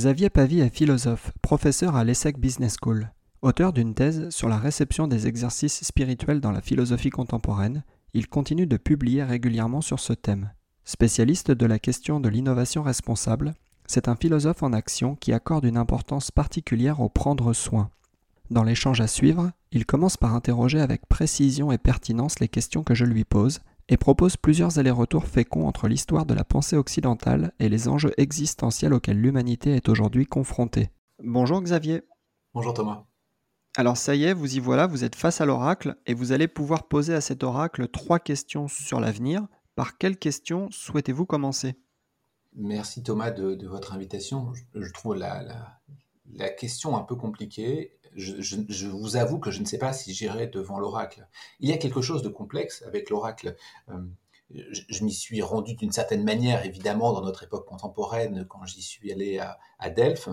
Xavier Pavie est philosophe, professeur à l'ESSEC Business School. Auteur d'une thèse sur la réception des exercices spirituels dans la philosophie contemporaine, il continue de publier régulièrement sur ce thème. Spécialiste de la question de l'innovation responsable, c'est un philosophe en action qui accorde une importance particulière au prendre soin. Dans l'échange à suivre, il commence par interroger avec précision et pertinence les questions que je lui pose et propose plusieurs allers-retours féconds entre l'histoire de la pensée occidentale et les enjeux existentiels auxquels l'humanité est aujourd'hui confrontée. Bonjour Xavier. Bonjour Thomas. Alors ça y est, vous y voilà, vous êtes face à l'oracle et vous allez pouvoir poser à cet oracle trois questions sur l'avenir. Par quelles questions souhaitez-vous commencer? Merci Thomas de, votre invitation. Je, trouve la, la, question un peu compliquée je, vous avoue que je ne sais pas si j'irai devant l'oracle. Il y a quelque chose de complexe avec l'oracle. Euh, je, m'y suis rendu d'une certaine manière, évidemment, dans notre époque contemporaine, quand j'y suis allé à, Delphes.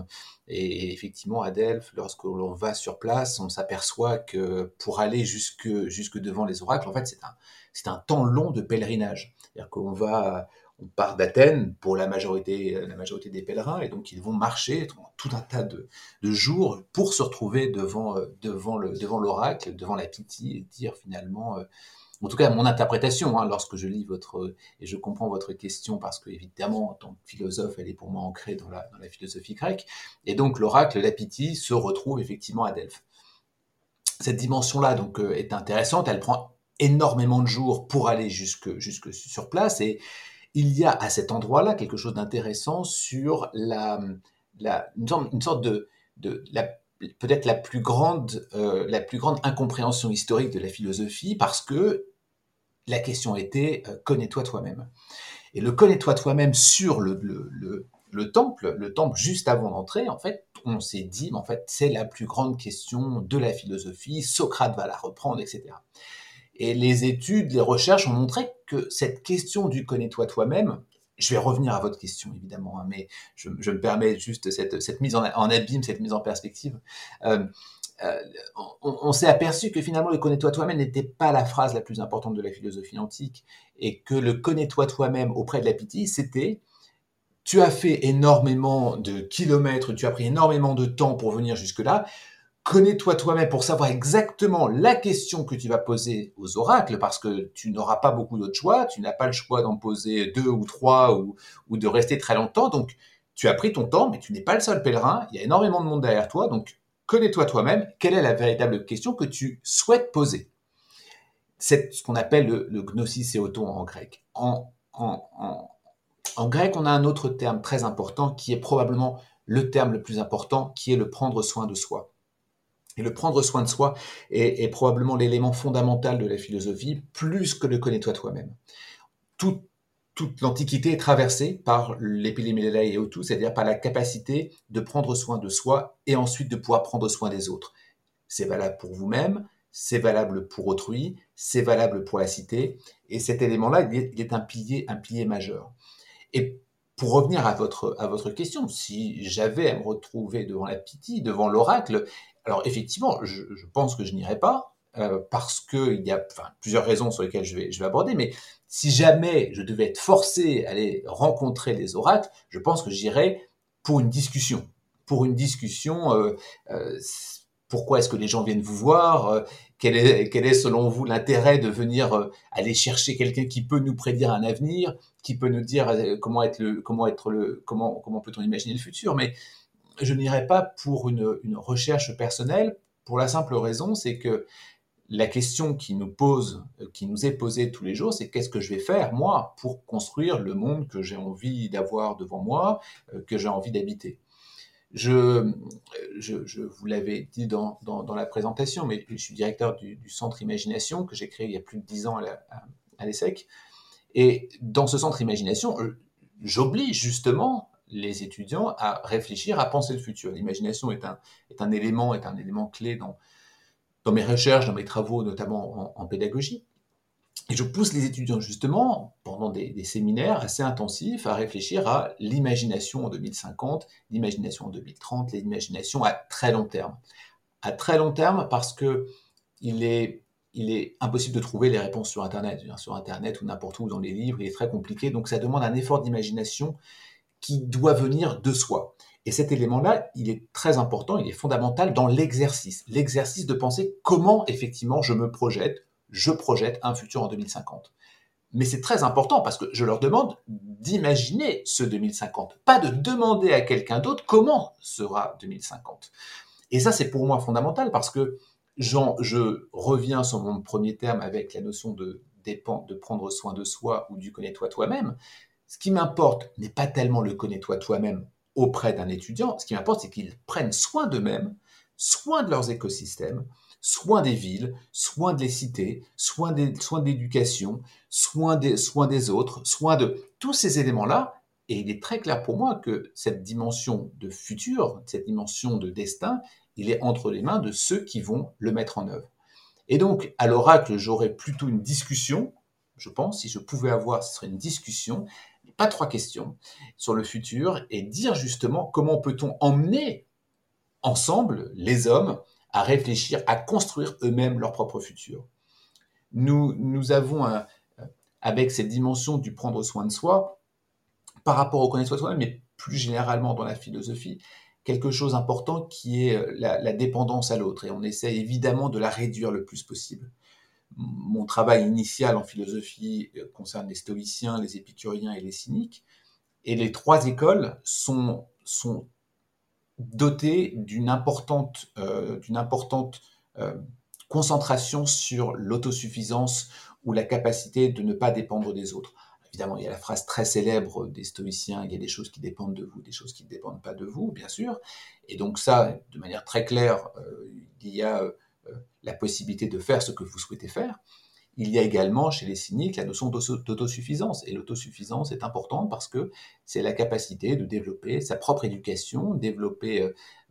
Et, effectivement, à Delphes, lorsque l'on va sur place, on s'aperçoit que pour aller jusque, jusque devant les oracles, en fait, c'est un, c'est un temps long de pèlerinage. C'est-à-dire qu'on va, on part d'Athènes pour la majorité, la majorité des pèlerins, et donc ils vont marcher tout un tas de, jours pour se retrouver devant, euh, devant, le, devant l'oracle, devant la pitié, et dire finalement, euh, en tout cas mon interprétation, hein, lorsque je lis votre, et je comprends votre question, parce que évidemment, en tant que philosophe, elle est pour moi ancrée dans la, dans la philosophie grecque, et donc l'oracle, la pitié, se retrouve effectivement à Delphes. Cette dimension-là donc euh, est intéressante, elle prend énormément de jours pour aller jusque, jusque sur place, et il y a à cet endroit-là quelque chose d'intéressant sur la, une, sorte, de, peut-être la plus grande, euh, la plus grande incompréhension historique de la philosophie, parce que la question était euh, connais-toi toi-même. Et le connais-toi toi-même sur le, le, temple, le temple juste avant d'entrer, en fait, on s'est dit, en fait, c'est la plus grande question de la philosophie. Socrate va la reprendre, etc. Et les études, les recherches ont montré que cette question du connais-toi toi-même, je vais revenir à votre question évidemment, hein, mais je, me permets juste cette, mise en, abîme, cette mise en perspective. Euh, euh, on, s'est aperçu que finalement le connais-toi toi-même n'était pas la phrase la plus importante de la philosophie antique et que le connais-toi toi-même auprès de la pitié, c'était tu as fait énormément de kilomètres, tu as pris énormément de temps pour venir jusque-là, connais-toi toi-même pour savoir exactement la question que tu vas poser aux oracles, parce que tu n'auras pas beaucoup d'autres choix, tu n'as pas le choix d'en poser deux ou trois ou, de rester très longtemps. Donc, tu as pris ton temps, mais tu n'es pas le seul pèlerin, il y a énormément de monde derrière toi, donc connais-toi toi-même, quelle est la véritable question que tu souhaites poser? C'est ce qu'on appelle le, gnosis en grec. En, en grec, on a un autre terme très important qui est probablement le terme le plus important, qui est le prendre soin de soi. Et le prendre soin de soi est, probablement l'élément fondamental de la philosophie, plus que le connais-toi toi-même. toute l'Antiquité est traversée par l'épidémiologie et autout, c'est-à-dire par la capacité de prendre soin de soi et ensuite de pouvoir prendre soin des autres. C'est valable pour vous-même, c'est valable pour autrui, c'est valable pour la cité, et cet élément-là, est un pilier, un pilier majeur. Et pour revenir à votre, à votre question, si j'avais à me retrouver devant la pitié, devant l'oracle, alors effectivement, je, pense que je n'irai pas, euh, parce qu'il y a plusieurs raisons sur lesquelles je vais, aborder, mais si jamais je devais être forcé à aller rencontrer les oracles, je pense que j'irais pour une discussion. Pour une discussion, euh, euh, pourquoi est-ce que les gens viennent vous voir quel est, quel est selon vous l'intérêt de venir aller chercher quelqu'un qui peut nous prédire un avenir, qui peut nous dire comment être le, comment être le, comment, comment peut-on imaginer le futur. Mais je n'irai pas pour une, recherche personnelle, pour la simple raison, c'est que la question qui nous pose, qui nous est posée tous les jours, c'est qu'est-ce que je vais faire, moi, pour construire le monde que j'ai envie d'avoir devant moi, euh, que j'ai envie d'habiter. Je, je, vous l'avais dit dans, la présentation, mais je suis directeur du, centre Imagination que j'ai créé il y a plus de dix ans à l'ESSEC. Et dans ce centre Imagination, j'oblige justement les étudiants à réfléchir, à penser le futur. L'imagination est un, est un élément, est un élément clé dans, dans mes recherches, dans mes travaux, notamment en, pédagogie. Et je pousse les étudiants justement, pendant des, des, séminaires assez intensifs, à réfléchir à l'imagination en 2050, l'imagination en 2030, l'imagination à très long terme. À très long terme parce que il est il est impossible de trouver les réponses sur Internet. Sur Internet ou n'importe où dans les livres, il est très compliqué. Donc ça demande un effort d'imagination qui doit venir de soi. Et cet élément-là, il est très important, il est fondamental dans l'exercice. L'exercice de penser comment effectivement je me projette, je projette un futur en 2050. Mais c'est très important parce que je leur demande d'imaginer ce 2050, pas de demander à quelqu'un d'autre comment sera 2050. Et ça, c'est pour moi fondamental parce que je reviens sur mon premier terme avec la notion de, de prendre soin de soi ou du connais-toi toi-même. Ce qui m'importe n'est pas tellement le connais-toi toi-même auprès d'un étudiant. Ce qui m'importe, c'est qu'ils prennent soin d'eux-mêmes, soin de leurs écosystèmes, soin des villes, soin des cités, soin des, soin de l'éducation, soin des, soin des autres, soin de tous ces éléments-là. Et il est très clair pour moi que cette dimension de futur, cette dimension de destin, il est entre les mains de ceux qui vont le mettre en œuvre. Et donc, à l'oracle, j'aurais plutôt une discussion, je pense, si je pouvais avoir, ce serait une discussion, pas trois questions, sur le futur, et dire justement comment peut-on emmener ensemble les hommes à réfléchir, à construire eux-mêmes leur propre futur. Nous, avons, avec cette dimension du prendre soin de soi, par rapport au connaître soi-même, mais plus généralement dans la philosophie, quelque chose d'important qui est la, dépendance à l'autre. Et on essaie évidemment de la réduire le plus possible. Mon travail initial en philosophie euh, concerne les stoïciens, les épicuriens et les cyniques. Et les trois écoles sont, sont dotées d'une importante, euh, importante concentration sur l'autosuffisance ou la capacité de ne pas dépendre des autres. Évidemment, il y a la phrase très célèbre des stoïciens, il y a des choses qui dépendent de vous, des choses qui ne dépendent pas de vous, bien sûr. Et donc ça, de manière très claire, euh, il y a euh, la possibilité de faire ce que vous souhaitez faire. Il y a également chez les cyniques la notion d'autosuffisance. Et l'autosuffisance est importante parce que c'est la capacité de développer sa propre éducation, développer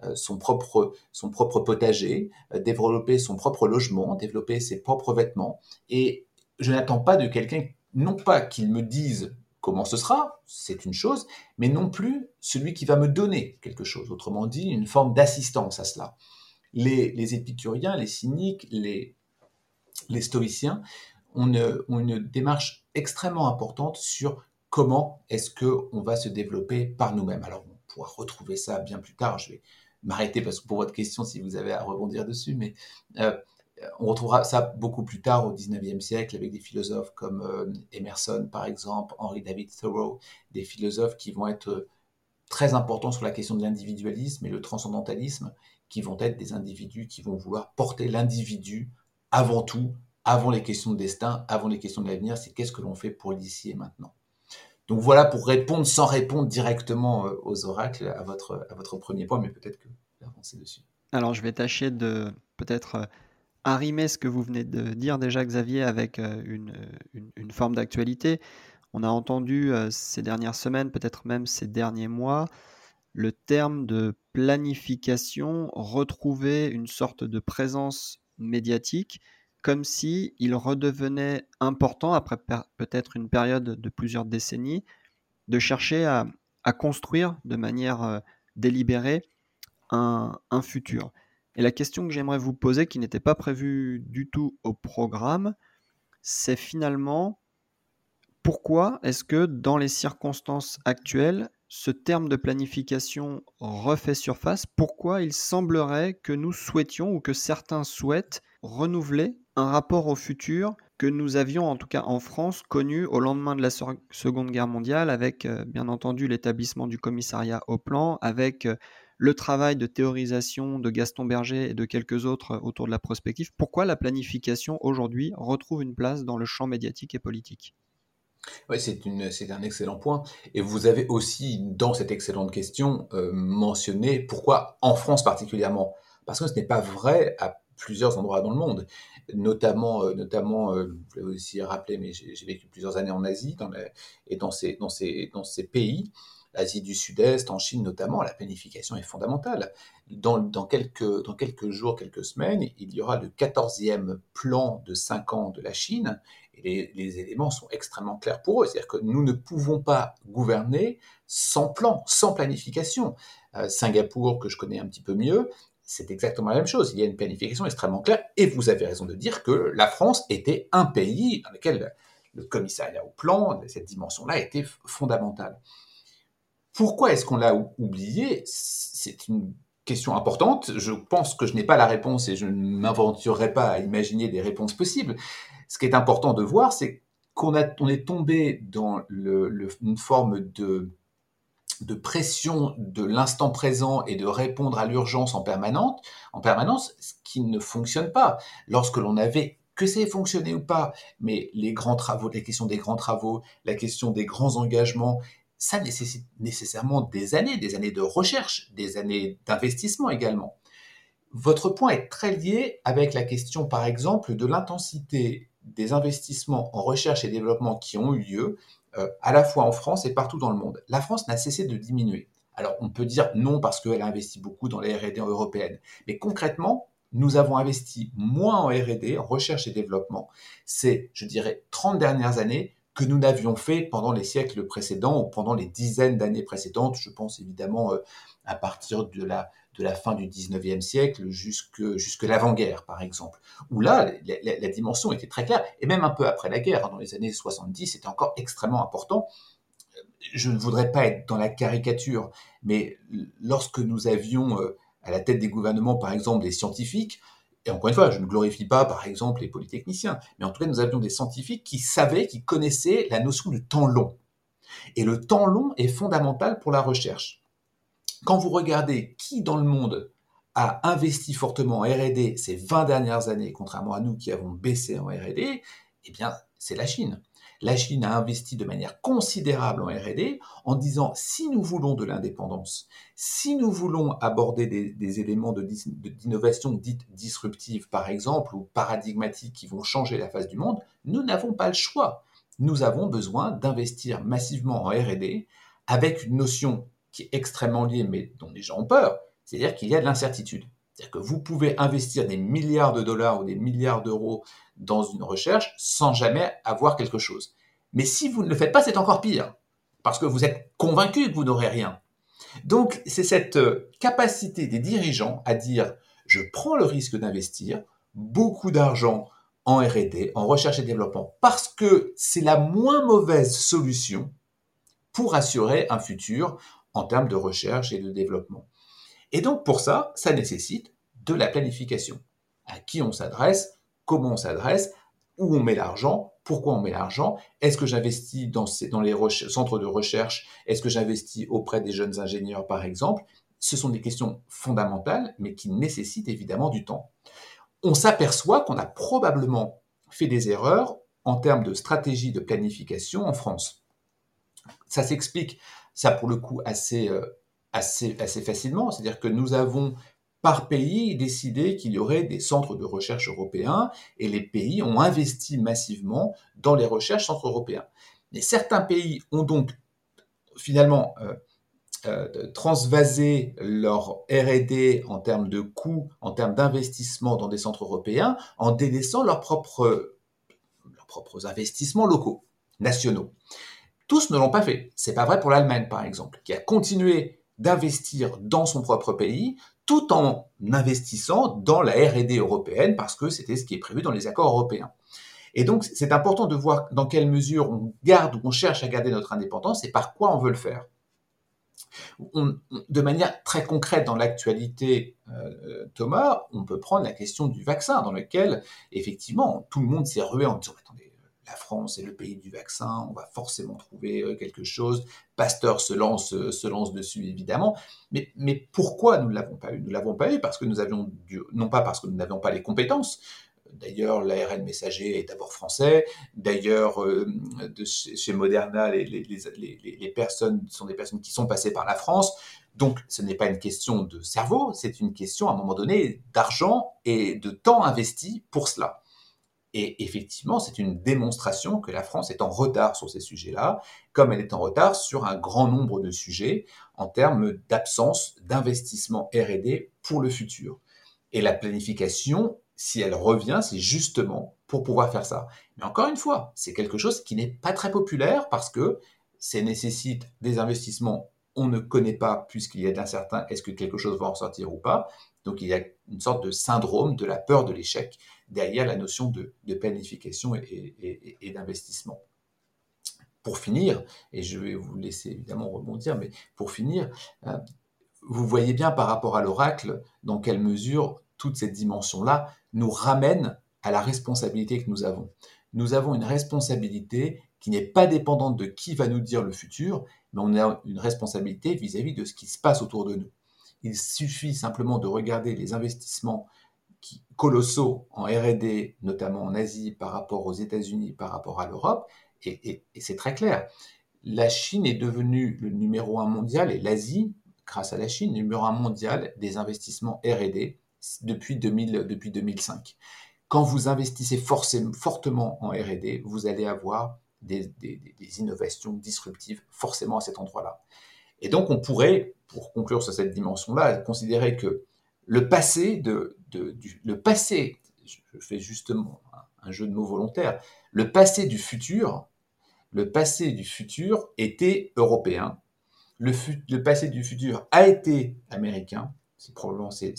euh, propre, son propre potager, développer son propre logement, développer ses propres vêtements. Et je n'attends pas de quelqu'un non pas qu'il me dise comment ce sera, c'est une chose, mais non plus celui qui va me donner quelque chose. Autrement dit, une forme d'assistance à cela. Les, épicuriens, les cyniques, les, stoïciens ont une, démarche extrêmement importante sur comment est-ce qu'on va se développer par nous-mêmes. Alors, on pourra retrouver ça bien plus tard. Je vais m'arrêter parce que pour votre question, si vous avez à rebondir dessus, mais euh, on retrouvera ça beaucoup plus tard au 19e siècle avec des philosophes comme euh, Emerson, par exemple, Henry David Thoreau, des philosophes qui vont être euh, très importants sur la question de l'individualisme et le transcendantalisme, qui vont être des individus qui vont vouloir porter l'individu avant tout, avant les questions de destin, avant les questions de l'avenir, c'est qu'est-ce que l'on fait pour l'ici et maintenant. Donc voilà pour répondre sans répondre directement euh, aux oracles à votre, à votre premier point, mais peut-être que avancer dessus. Alors je vais tâcher de peut-être arrimer ce que vous venez de dire déjà, Xavier, avec euh, une, une, forme d'actualité. On a entendu euh, ces dernières semaines, peut-être même ces derniers mois, le terme de planification retrouver une sorte de présence médiatique, comme si il redevenait important, après peut-être une période de plusieurs décennies, de chercher à, à construire de manière euh, délibérée un, un futur. Et la question que j'aimerais vous poser, qui n'était pas prévue du tout au programme, c'est finalement pourquoi est-ce que dans les circonstances actuelles, ce terme de planification refait surface Pourquoi il semblerait que nous souhaitions ou que certains souhaitent renouveler un rapport au futur que nous avions, en tout cas en France, connu au lendemain de la Seconde Guerre mondiale, avec euh, bien entendu l'établissement du commissariat au plan, avec euh, le travail de théorisation de Gaston Berger et de quelques autres autour de la prospective, pourquoi la planification aujourd'hui retrouve une place dans le champ médiatique et politique? Oui, c'est, un excellent point. Et vous avez aussi, dans cette excellente question, euh, mentionné pourquoi en France particulièrement. Parce que ce n'est pas vrai à plusieurs endroits dans le monde, notamment, euh, notamment euh, vous l'avez aussi rappelé, mais j'ai vécu plusieurs années en Asie dans et dans ces, dans, ces, dans ces pays, Asie du Sud-Est, en Chine notamment, la planification est fondamentale. Dans, dans, quelques, dans quelques jours, quelques semaines, il y aura le 14e plan de 5 ans de la Chine, les, éléments sont extrêmement clairs pour eux. C'est-à-dire que nous ne pouvons pas gouverner sans plan, sans planification. Euh, Singapour, que je connais un petit peu mieux, c'est exactement la même chose. Il y a une planification extrêmement claire. Et vous avez raison de dire que la France était un pays dans lequel le commissariat au plan, cette dimension-là, était fondamentale. Pourquoi est-ce qu'on l'a oublié? C'est une question importante. Je pense que je n'ai pas la réponse et je ne m'aventurerai pas à imaginer des réponses possibles. Ce qui est important de voir, c'est qu'on on est tombé dans une forme de de pression de l'instant présent et de répondre à l'urgence en permanence, en permanence, ce qui ne fonctionne pas. Lorsque l'on avait que ait fonctionné ou pas, mais les grands travaux, la question des grands travaux, la question des grands engagements, ça nécessite nécessairement des années, des années de recherche, des années d'investissement également. Votre point est très lié avec la question, par exemple, de l'intensité des investissements en recherche et développement qui ont eu lieu euh, à la fois en France et partout dans le monde. La France n'a cessé de diminuer. Alors on peut dire non parce qu'elle a investi beaucoup dans les R&D européennes, mais concrètement, nous avons investi moins en R&D, en recherche et développement, c'est, je dirais, 30 dernières années que nous n'avions fait pendant les siècles précédents ou pendant les dizaines d'années précédentes. Je pense évidemment euh, à partir de la, de la fin du 19e siècle jusque, jusque l'avant-guerre, par exemple, où là, la, dimension était très claire, et même un peu après la guerre, dans les années 70, c'était encore extrêmement important. Je ne voudrais pas être dans la caricature, mais lorsque nous avions euh, à la tête des gouvernements, par exemple, des scientifiques, et encore une fois, je ne glorifie pas, par exemple, les polytechniciens, mais en tout cas, nous avions des scientifiques qui savaient, qui connaissaient la notion du temps long. Et le temps long est fondamental pour la recherche. Quand vous regardez qui dans le monde a investi fortement en R&D ces 20 dernières années, contrairement à nous qui avons baissé en R&D, eh bien, c'est la Chine. La Chine a investi de manière considérable en R&D en disant si nous voulons de l'indépendance, si nous voulons aborder des, éléments d'innovation dite disruptive par exemple ou paradigmatiques qui vont changer la face du monde, nous n'avons pas le choix. Nous avons besoin d'investir massivement en R&D avec une notion qui est extrêmement lié, mais dont les gens ont peur, c'est-à-dire qu'il y a de l'incertitude. C'est-à-dire que vous pouvez investir des milliards de dollars ou des milliards d'euros dans une recherche sans jamais avoir quelque chose. Mais si vous ne le faites pas, c'est encore pire, parce que vous êtes convaincu que vous n'aurez rien. Donc, c'est cette euh, capacité des dirigeants à dire, je prends le risque d'investir beaucoup d'argent en RD, en recherche et développement, parce que c'est la moins mauvaise solution pour assurer un futur en termes de recherche et de développement. Et donc pour ça, ça nécessite de la planification. À qui on s'adresse, comment on s'adresse, où on met l'argent, pourquoi on met l'argent, est-ce que j'investis dans, les centres de recherche, est-ce que j'investis auprès des jeunes ingénieurs par exemple? Ce sont des questions fondamentales, mais qui nécessitent évidemment du temps. On s'aperçoit qu'on a probablement fait des erreurs en termes de stratégie de planification en France. Ça s'explique ça pour le coup assez, euh, assez, assez facilement. C'est-à-dire que nous avons par pays décidé qu'il y aurait des centres de recherche européens et les pays ont investi massivement dans les recherches centres européens. Mais certains pays ont donc finalement euh, euh, transvasé leur R&D en termes de coûts, en termes d'investissement dans des centres européens, en délaissant leurs propres, leurs propres investissements locaux, nationaux. Tous ne l'ont pas fait. C'est pas vrai pour l'Allemagne, par exemple, qui a continué d'investir dans son propre pays tout en investissant dans la R&D européenne parce que c'était ce qui est prévu dans les accords européens. Et donc, c'est important de voir dans quelle mesure on garde ou on cherche à garder notre indépendance et par quoi on veut le faire. de manière très concrète dans l'actualité, euh, Thomas, on peut prendre la question du vaccin, dans lequel, effectivement, tout le monde s'est rué en disant, attendez, la France est le pays du vaccin, on va forcément trouver euh, quelque chose. Pasteur se lance, euh, se lance dessus, évidemment. Mais, pourquoi nous ne l'avons pas eu? Nous ne l'avons pas eu parce que nous avions, non pas parce que nous n'avions pas les compétences, D'ailleurs, l'ARN messager est d'abord français. D'ailleurs, euh, chez Moderna, les, les, personnes sont des personnes qui sont passées par la France. Donc, ce n'est pas une question de cerveau, c'est une question, à un moment donné, d'argent et de temps investi pour cela. Et effectivement, c'est une démonstration que la France est en retard sur ces sujets-là, comme elle est en retard sur un grand nombre de sujets en termes d'absence d'investissement RD pour le futur. Et la planification, si elle revient, c'est justement pour pouvoir faire ça. Mais encore une fois, c'est quelque chose qui n'est pas très populaire parce que ça nécessite des investissements. On ne connaît pas, puisqu'il y a d'incertains, est-ce que quelque chose va en sortir ou pas. Donc il y a une sorte de syndrome de la peur de l'échec derrière la notion de, planification et, d'investissement. Pour finir, et je vais vous laisser évidemment rebondir, mais pour finir, euh, vous voyez bien par rapport à l'oracle dans quelle mesure toute cette dimension-là nous ramène à la responsabilité que nous avons. Nous avons une responsabilité qui n'est pas dépendante de qui va nous dire le futur, mais on a une responsabilité vis-à-vis -vis de ce qui se passe autour de nous. Il suffit simplement de regarder les investissements colossaux en RD, notamment en Asie, par rapport aux États-Unis, par rapport à l'Europe, et, c'est très clair. La Chine est devenue le numéro un mondial, et l'Asie, grâce à la Chine, numéro un mondial des investissements RD depuis, 2000, depuis 2005. Quand vous investissez fortement en RD, vous allez avoir des innovations disruptives forcément à cet endroit-là. Et donc on pourrait, pour conclure sur cette dimension-là, considérer que le passé de, du, le passé, je fais justement un jeu de mots volontaire, le passé du futur, le passé du futur était européen, le, passé du futur a été américain, c'est probablement ces,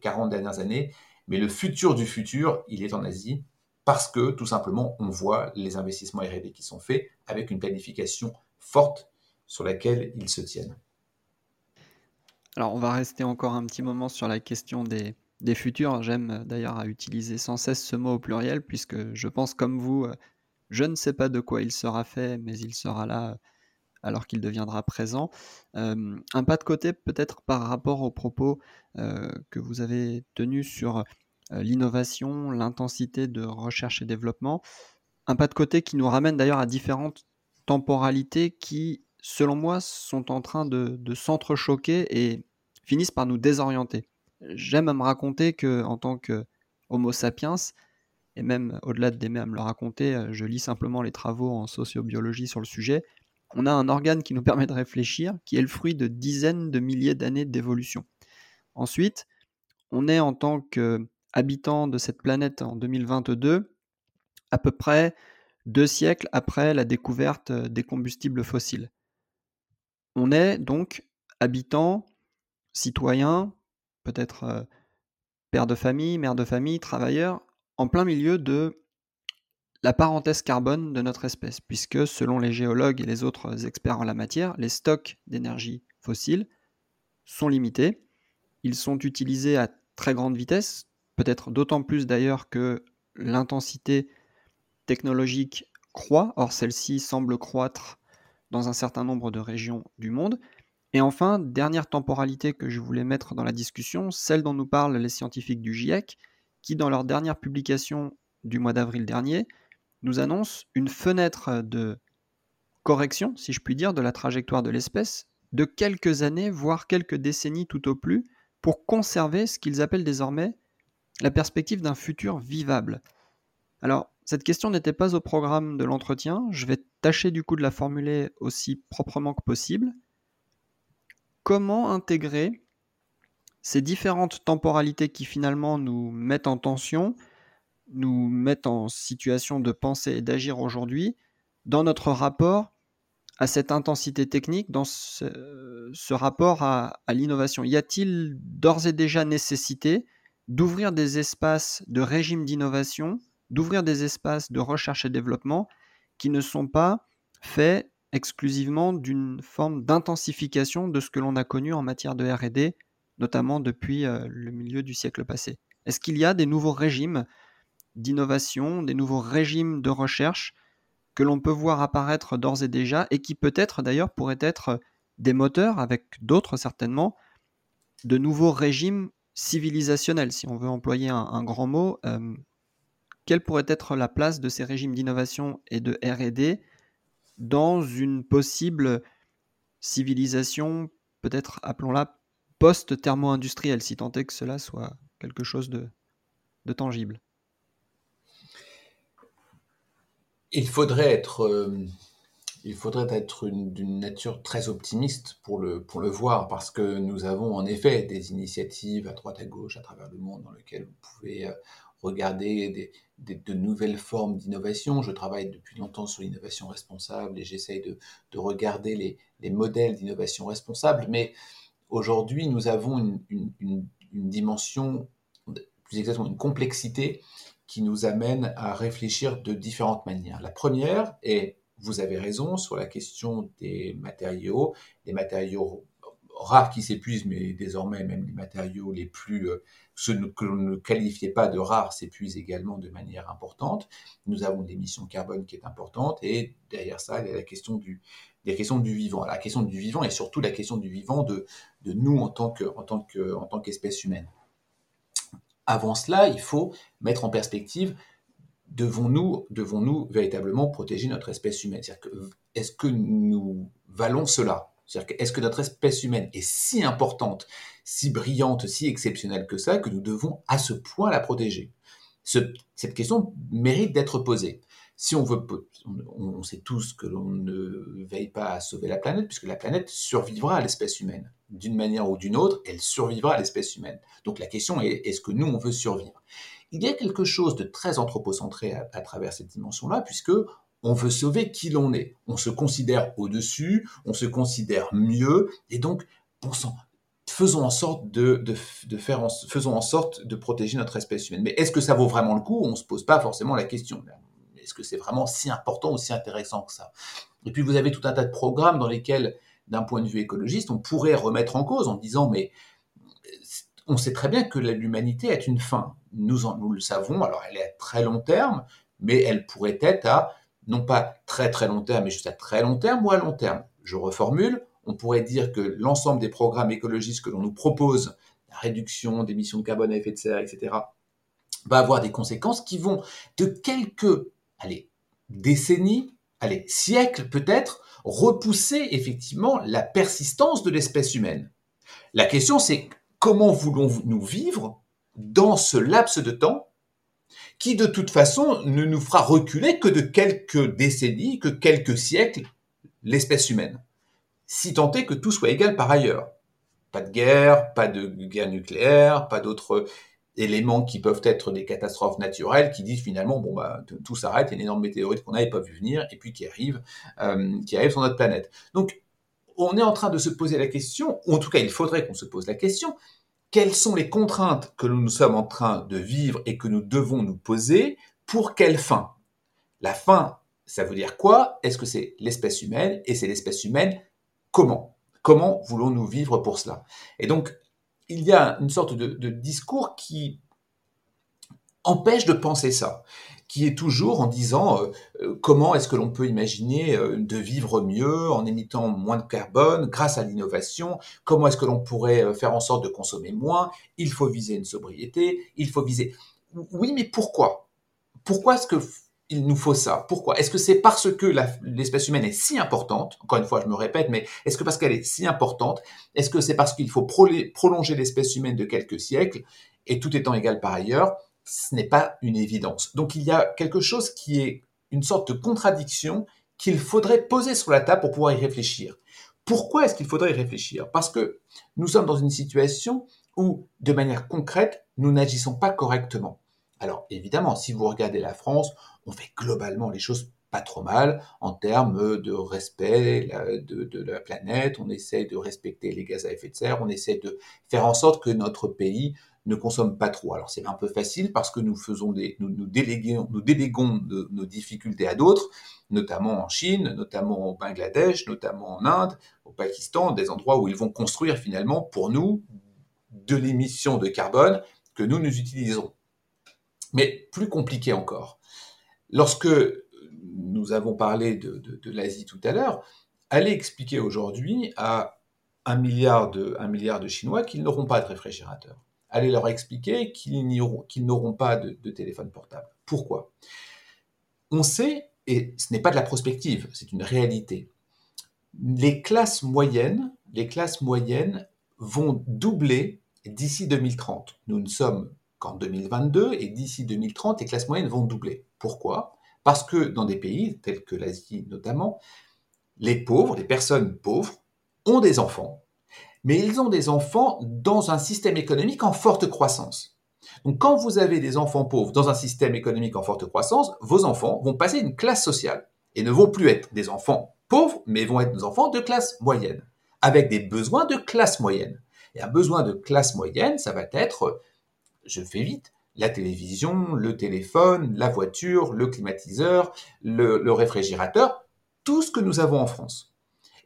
40 dernières années, mais le futur du futur, il est en Asie, parce que tout simplement, on voit les investissements R&D qui sont faits avec une planification forte sur laquelle ils se tiennent. Alors, on va rester encore un petit moment sur la question des, futurs. J'aime d'ailleurs à utiliser sans cesse ce mot au pluriel, puisque je pense comme vous, euh, je ne sais pas de quoi il sera fait, mais il sera là euh, alors qu'il deviendra présent. Euh, un pas de côté peut-être par rapport aux propos que vous avez tenus sur l'innovation, l'intensité de recherche et développement. Un pas de côté qui nous ramène d'ailleurs à différentes temporalités qui selon moi, sont en train de, s'entrechoquer et finissent par nous désorienter. J'aime à me raconter que, en tant que Homo sapiens, et même au-delà d'aimer à me le raconter, euh, je lis simplement les travaux en sociobiologie sur le sujet. On a un organe qui nous permet de réfléchir, qui est le fruit de dizaines de milliers d'années d'évolution. Ensuite, on est en tant qu'habitant de cette planète en 2022, à peu près deux siècles après la découverte des combustibles fossiles. On est donc habitant, citoyen, peut-être euh, père de famille, mère de famille, travailleur, en plein milieu de la parenthèse carbone de notre espèce, puisque selon les géologues et les autres experts en la matière, les stocks d'énergie fossile sont limités. Ils sont utilisés à très grande vitesse, peut-être d'autant plus d'ailleurs que l'intensité technologique croît, or celle-ci semble croître dans un certain nombre de régions du monde. Et enfin, dernière temporalité que je voulais mettre dans la discussion, celle dont nous parlent les scientifiques du GIEC, qui dans leur dernière publication du mois d'avril dernier, nous annoncent une fenêtre de correction, si je puis dire, de la trajectoire de l'espèce, de quelques années, voire quelques décennies tout au plus, pour conserver ce qu'ils appellent désormais la perspective d'un futur vivable. Alors, cette question n'était pas au programme de l'entretien. Je vais tâcher du coup de la formuler aussi proprement que possible. Comment intégrer ces différentes temporalités qui finalement nous mettent en tension, nous mettent en situation de penser et d'agir aujourd'hui dans notre rapport à cette intensité technique, dans ce, rapport à l'innovation? Y a-t-il d'ores et déjà nécessité d'ouvrir des espaces de régime d'innovation d'ouvrir des espaces de recherche et développement qui ne sont pas faits exclusivement d'une forme d'intensification de ce que l'on a connu en matière de RD, notamment depuis euh, le milieu du siècle passé. Est-ce qu'il y a des nouveaux régimes d'innovation, des nouveaux régimes de recherche que l'on peut voir apparaître d'ores et déjà et qui peut-être d'ailleurs pourraient être des moteurs, avec d'autres certainement, de nouveaux régimes civilisationnels, si on veut employer un, grand mot, euh, quelle pourrait être la place de ces régimes d'innovation et de RD dans une possible civilisation, peut-être appelons-la post-thermo-industrielle, si tant est que cela soit quelque chose de, tangible? Il faudrait être, euh, il faudrait être d'une nature très optimiste pour le, pour le voir, parce que nous avons en effet des initiatives à droite à gauche à travers le monde dans lesquelles vous pouvez euh, regarder des, de nouvelles formes d'innovation. Je travaille depuis longtemps sur l'innovation responsable et j'essaye de, de, regarder les, les modèles d'innovation responsable. Mais aujourd'hui, nous avons une, dimension, plus exactement une complexité qui nous amène à réfléchir de différentes manières. La première est, vous avez raison, sur la question des matériaux, des matériaux rares qui s'épuisent, mais désormais même les matériaux les plus, euh, ceux que l'on ne qualifiait pas de rares s'épuisent également de manière importante. Nous avons l'émission carbone qui est importante et derrière ça, il y a la question du, du vivant. La question du vivant et surtout la question du vivant de, de nous en tant que, en tant que, en tant qu'espèce humaine. Avant cela, il faut mettre en perspective devons-nous devons-nous véritablement protéger notre espèce humaine? Est-ce que nous valons cela? Est-ce que notre espèce humaine est si importante, si brillante, si exceptionnelle que ça, que nous devons à ce point la protéger? Cette question mérite d'être posée. Si on veut, on, sait tous que l'on ne veille pas à sauver la planète, puisque la planète survivra à l'espèce humaine. D'une manière ou d'une autre, elle survivra à l'espèce humaine. Donc la question est, est-ce que nous, on veut survivre? Il y a quelque chose de très anthropocentré à travers cette dimension-là, puisque on veut sauver qui l'on est. On se considère au-dessus, on se considère mieux, et donc, faisons en sorte de, faire faisons en sorte de protéger notre espèce humaine. Mais est-ce que ça vaut vraiment le coup? On ne se pose pas forcément la question. Est-ce que c'est vraiment si important ou si intéressant que ça? Et puis vous avez tout un tas de programmes dans lesquels, d'un point de vue écologiste, on pourrait remettre en cause en disant mais on sait très bien que l'humanité est une fin. Nous, nous le savons, alors elle est à très long terme, mais elle pourrait être à non pas très très long terme, mais juste à très long terme ou à long terme. Je reformule, on pourrait dire que l'ensemble des programmes écologistes que l'on nous propose, la réduction d'émissions de carbone à effet de serre, etc., va avoir des conséquences qui vont de quelques décennies, allez, siècles peut-être, repousser effectivement la persistance de l'espèce humaine. La question c'est comment voulons-nous vivre dans ce laps de temps qui de toute façon ne nous fera reculer que de quelques décennies, que quelques siècles, l'espèce humaine. Si tant est que tout soit égal par ailleurs. Pas de guerre, pas de guerre nucléaire, pas d'autres éléments qui peuvent être des catastrophes naturelles qui disent finalement bon bah tout s'arrête, il y a une énorme météorite qu'on n'avait pas vu venir et puis qui arrive, euh, qui arrive sur notre planète. Donc on est en train de se poser la question, ou en tout cas il faudrait qu'on se pose la question, quelles sont les contraintes que nous sommes en train de vivre et que nous devons nous poser pour quelle fin? La fin, ça veut dire quoi? Est-ce que c'est l'espèce humaine? Et c'est l'espèce humaine comment? Comment voulons-nous vivre pour cela? Et donc, il y a une sorte de, de discours qui empêche de penser ça qui est toujours en disant euh, euh, comment est-ce que l'on peut imaginer euh, de vivre mieux en émettant moins de carbone grâce à l'innovation, comment est-ce que l'on pourrait faire en sorte de consommer moins, il faut viser une sobriété, il faut viser... Oui, mais pourquoi? Pourquoi est-ce que il nous faut ça? Pourquoi? Est-ce que c'est parce que l'espèce humaine est si importante Encore une fois, je me répète, mais est-ce que parce qu'elle est si importante Est-ce que c'est parce qu'il faut prolonger l'espèce humaine de quelques siècles Et tout étant égal par ailleurs, ce n'est pas une évidence. Donc il y a quelque chose qui est une sorte de contradiction qu'il faudrait poser sur la table pour pouvoir y réfléchir. Pourquoi est-ce qu'il faudrait y réfléchir? Parce que nous sommes dans une situation où, de manière concrète, nous n'agissons pas correctement. Alors évidemment, si vous regardez la France, on fait globalement les choses pas trop mal en termes de respect de, la planète, on essaie de respecter les gaz à effet de serre, on essaie de faire en sorte que notre pays ne consomment pas trop. Alors c'est un peu facile parce que nous déléguons, nos difficultés à d'autres, notamment en Chine, notamment au Bangladesh, notamment en Inde, au Pakistan, des endroits où ils vont construire finalement pour nous de l'émission de carbone que nous nous utilisons. Mais plus compliqué encore. Lorsque nous avons parlé de, l'Asie tout à l'heure, allez expliquer aujourd'hui à un milliard de Chinois qu'ils n'auront pas de réfrigérateur allez leur expliquer qu'ils n'auront pas de, téléphone portable. Pourquoi? On sait, et ce n'est pas de la prospective, c'est une réalité, les classes moyennes, les classes moyennes vont doubler d'ici 2030. Nous ne sommes qu'en 2022 et d'ici 2030, les classes moyennes vont doubler. Pourquoi? Parce que dans des pays tels que l'Asie notamment, les pauvres, les personnes pauvres, ont des enfants, mais ils ont des enfants dans un système économique en forte croissance. Donc quand vous avez des enfants pauvres dans un système économique en forte croissance, vos enfants vont passer une classe sociale et ne vont plus être des enfants pauvres, mais vont être des enfants de classe moyenne, avec des besoins de classe moyenne. Et un besoin de classe moyenne, ça va être, je fais vite, la télévision, le téléphone, la voiture, le climatiseur, le, réfrigérateur, tout ce que nous avons en France.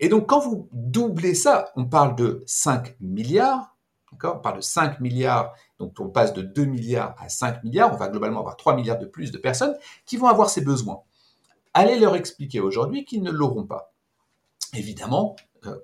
Et donc, quand vous doublez ça, on parle de 5 milliards, d'accord? On parle de 5 milliards, donc on passe de 2 milliards à 5 milliards, on va globalement avoir 3 milliards de plus de personnes qui vont avoir ces besoins. Allez leur expliquer aujourd'hui qu'ils ne l'auront pas. Évidemment,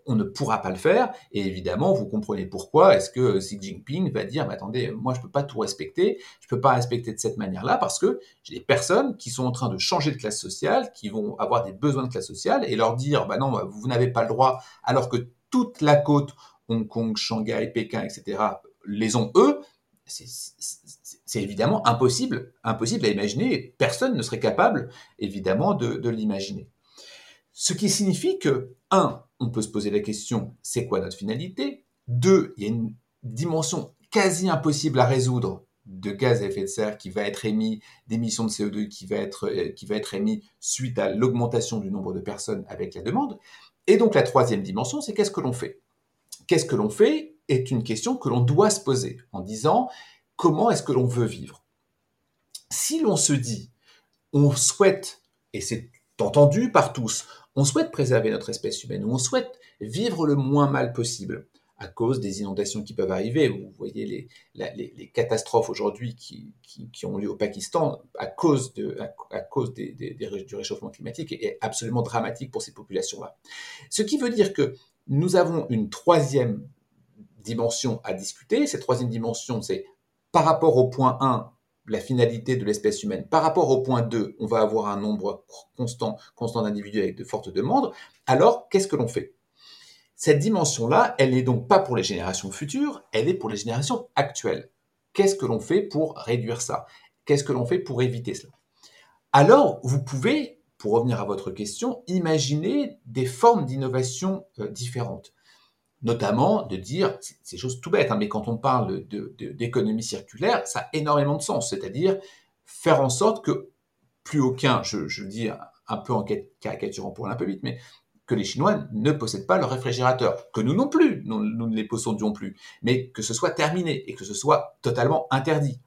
on ne pourra pas le faire. Et évidemment, vous comprenez pourquoi est-ce que Xi Jinping va dire, mais attendez, moi je ne peux pas tout respecter, je ne peux pas respecter de cette manière-là parce que j'ai des personnes qui sont en train de changer de classe sociale, qui vont avoir des besoins de classe sociale et leur dire, bah non, vous n'avez pas le droit, alors que toute la côte, Hong Kong, Shanghai, Pékin, etc., les ont eux, c'est évidemment impossible, impossible à imaginer. Personne ne serait capable, évidemment, de l'imaginer. Ce qui signifie que, un, on peut se poser la question, c'est quoi notre finalité? Deux, il y a une dimension quasi impossible à résoudre de gaz à effet de serre qui va être émis, d'émissions de CO2 qui va être, euh, qui va être émis suite à l'augmentation du nombre de personnes avec la demande. Et donc la troisième dimension, c'est qu'est-ce que l'on fait? Qu'est-ce que l'on fait? Est une question que l'on doit se poser en disant comment est-ce que l'on veut vivre? Si l'on se dit, on souhaite, et c'est entendu par tous, on souhaite préserver notre espèce humaine, ou on souhaite vivre le moins mal possible à cause des inondations qui peuvent arriver. Vous voyez les, catastrophes aujourd'hui qui, ont lieu au Pakistan à cause, du réchauffement climatique est absolument dramatique pour ces populations-là. Ce qui veut dire que nous avons une troisième dimension à discuter. Cette troisième dimension, c'est par rapport au point 1, la finalité de l'espèce humaine. Par rapport au point 2, on va avoir un nombre constant, constant d'individus avec de fortes demandes. Alors, qu'est-ce que l'on fait? Cette dimension-là, elle n'est donc pas pour les générations futures, elle est pour les générations actuelles. Qu'est-ce que l'on fait pour réduire ça? Qu'est-ce que l'on fait pour éviter cela? Alors, vous pouvez, pour revenir à votre question, imaginer des formes d'innovation euh, différentes notamment de dire, c'est chose tout bête, hein, mais quand on parle d'économie circulaire, ça a énormément de sens, c'est-à-dire faire en sorte que plus aucun, je, je dis un peu en caricaturant pour aller un peu vite, mais que les Chinois ne possèdent pas leur réfrigérateur, que nous non plus, nous, nous ne les possédions plus, mais que ce soit terminé et que ce soit totalement interdit.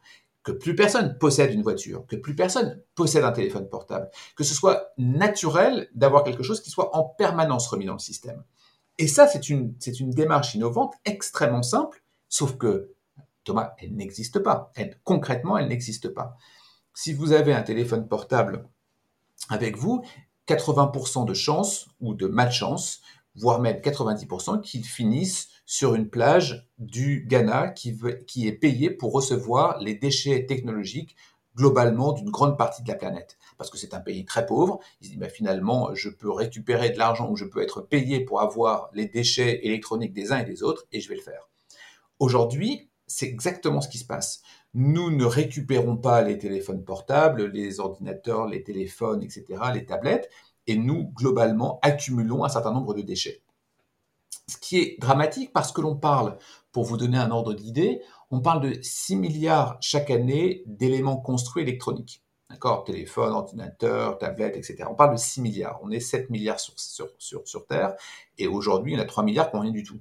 Que plus personne possède une voiture, que plus personne possède un téléphone portable, que ce soit naturel d'avoir quelque chose qui soit en permanence remis dans le système. Et ça, c'est une, démarche innovante extrêmement simple, sauf que, Thomas, elle n'existe pas. concrètement, elle n'existe pas. Si vous avez un téléphone portable avec vous, 80% de chance ou de malchance, voire même 90%, qu'il finisse sur une plage du Ghana qui, qui est payé pour recevoir les déchets technologiques globalement d'une grande partie de la planète. Parce que c'est un pays très pauvre. Il se dit, bah, finalement, je peux récupérer de l'argent ou je peux être payé pour avoir les déchets électroniques des uns et des autres, et je vais le faire. Aujourd'hui, c'est exactement ce qui se passe. Nous ne récupérons pas les téléphones portables, les ordinateurs, les téléphones, etc., les tablettes, et nous, globalement, accumulons un certain nombre de déchets. Ce qui est dramatique parce que l'on parle, pour vous donner un ordre d'idée, on parle de 6 milliards chaque année d'éléments construits électroniques. D'accord Téléphone, ordinateur, tablette, etc. On parle de 6 milliards. On est 7 milliards sur, sur, sur, Terre. Et aujourd'hui, on a 3 milliards pour rien du tout.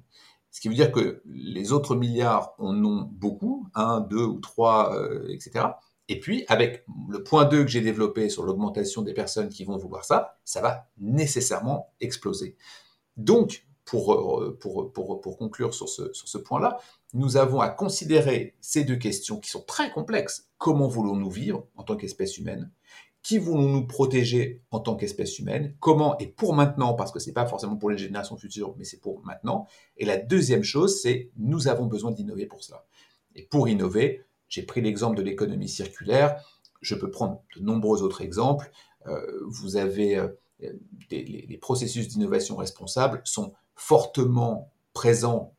Ce qui veut dire que les autres milliards en ont beaucoup, 1, 2 ou 3, euh, etc. Et puis, avec le point 2 que j'ai développé sur l'augmentation des personnes qui vont vouloir ça, ça va nécessairement exploser. Donc, pour, euh, pour, pour, pour conclure sur ce, sur ce point-là, nous avons à considérer ces deux questions qui sont très complexes. Comment voulons-nous vivre en tant qu'espèce humaine? Qui voulons-nous protéger en tant qu'espèce humaine? Comment et pour maintenant, parce que ce n'est pas forcément pour les générations futures, mais c'est pour maintenant. Et la deuxième chose, c'est nous avons besoin d'innover pour cela. Et pour innover, j'ai pris l'exemple de l'économie circulaire, je peux prendre de nombreux autres exemples. Euh, vous avez euh, les, processus d'innovation responsable sont fortement présents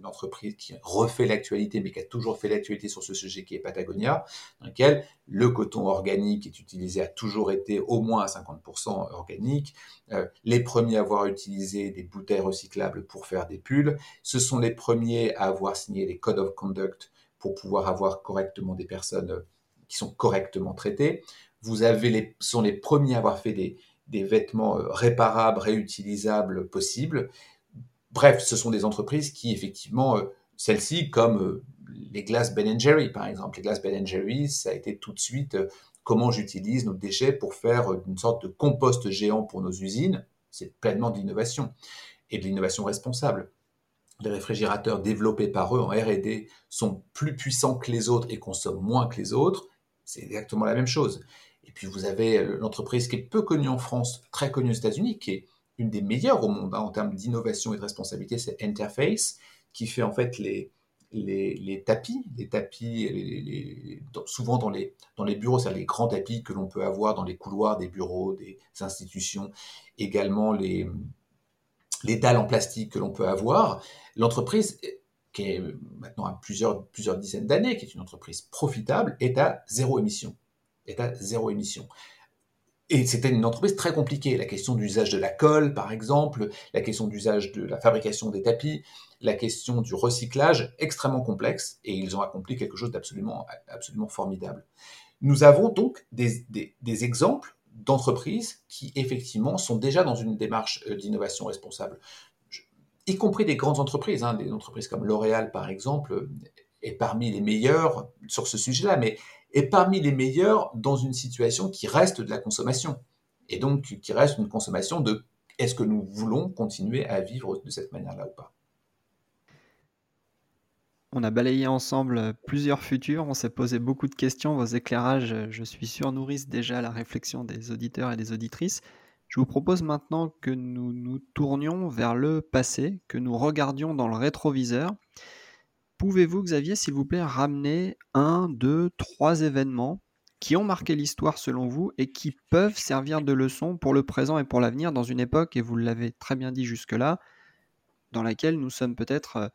une entreprise qui refait l'actualité, mais qui a toujours fait l'actualité sur ce sujet qui est Patagonia, dans lequel le coton organique est utilisé, a toujours été au moins à 50% organique. Euh, les premiers à avoir utilisé des bouteilles recyclables pour faire des pulls. Ce sont les premiers à avoir signé les Code of Conduct pour pouvoir avoir correctement des personnes qui sont correctement traitées. Vous avez les, sont les premiers à avoir fait des, des vêtements euh, réparables, réutilisables possibles. Bref, ce sont des entreprises qui, effectivement, euh, celles-ci, comme euh, les glaces Ben Jerry, par exemple. Les glaces Ben Jerry, ça a été tout de suite comment j'utilise nos déchets pour faire une sorte de compost géant pour nos usines. C'est pleinement de l'innovation et de l'innovation responsable. Les réfrigérateurs développés par eux en R&D sont plus puissants que les autres et consomment moins que les autres. C'est exactement la même chose. Et puis vous avez euh, l'entreprise qui est peu connue en France, très connue aux États-Unis, qui est une des meilleures au monde hein, en termes d'innovation et de responsabilité, c'est Interface, qui fait en fait les, tapis, les tapis, souvent dans les, bureaux, c'est-à-dire les grands tapis que l'on peut avoir dans les couloirs des bureaux, des institutions, également les, les dalles en plastique que l'on peut avoir. L'entreprise, qui est maintenant à plusieurs dizaines d'années, qui est une entreprise profitable, est à zéro émission est à zéro émission. Et c'était une entreprise très compliquée. La question d'usage de la colle, par exemple, la question d'usage de la fabrication des tapis, la question du recyclage, extrêmement complexe, et ils ont accompli quelque chose d'absolument absolument formidable. Nous avons donc des, des, exemples d'entreprises qui, effectivement, sont déjà dans une démarche euh, d'innovation responsable, y compris des grandes entreprises, hein, des entreprises comme L'Oréal, par exemple, est parmi les meilleures sur ce sujet-là, mais est parmi les meilleurs dans une situation qui reste de la consommation. Et donc qui reste une consommation de est-ce que nous voulons continuer à vivre de cette manière-là ou pas on a balayé ensemble plusieurs futurs, on s'est posé beaucoup de questions, vos éclairages, je suis sûr, nourrissent déjà la réflexion des auditeurs et des auditrices. Je vous propose maintenant que nous nous tournions vers le passé, que nous regardions dans le rétroviseur Pouvez-vous, Xavier, s'il vous plaît, ramener un, deux, trois événements qui ont marqué l'histoire selon vous et qui peuvent servir de leçon pour le présent et pour l'avenir dans une époque, et vous l'avez très bien dit jusque-là, dans laquelle nous sommes peut-être euh,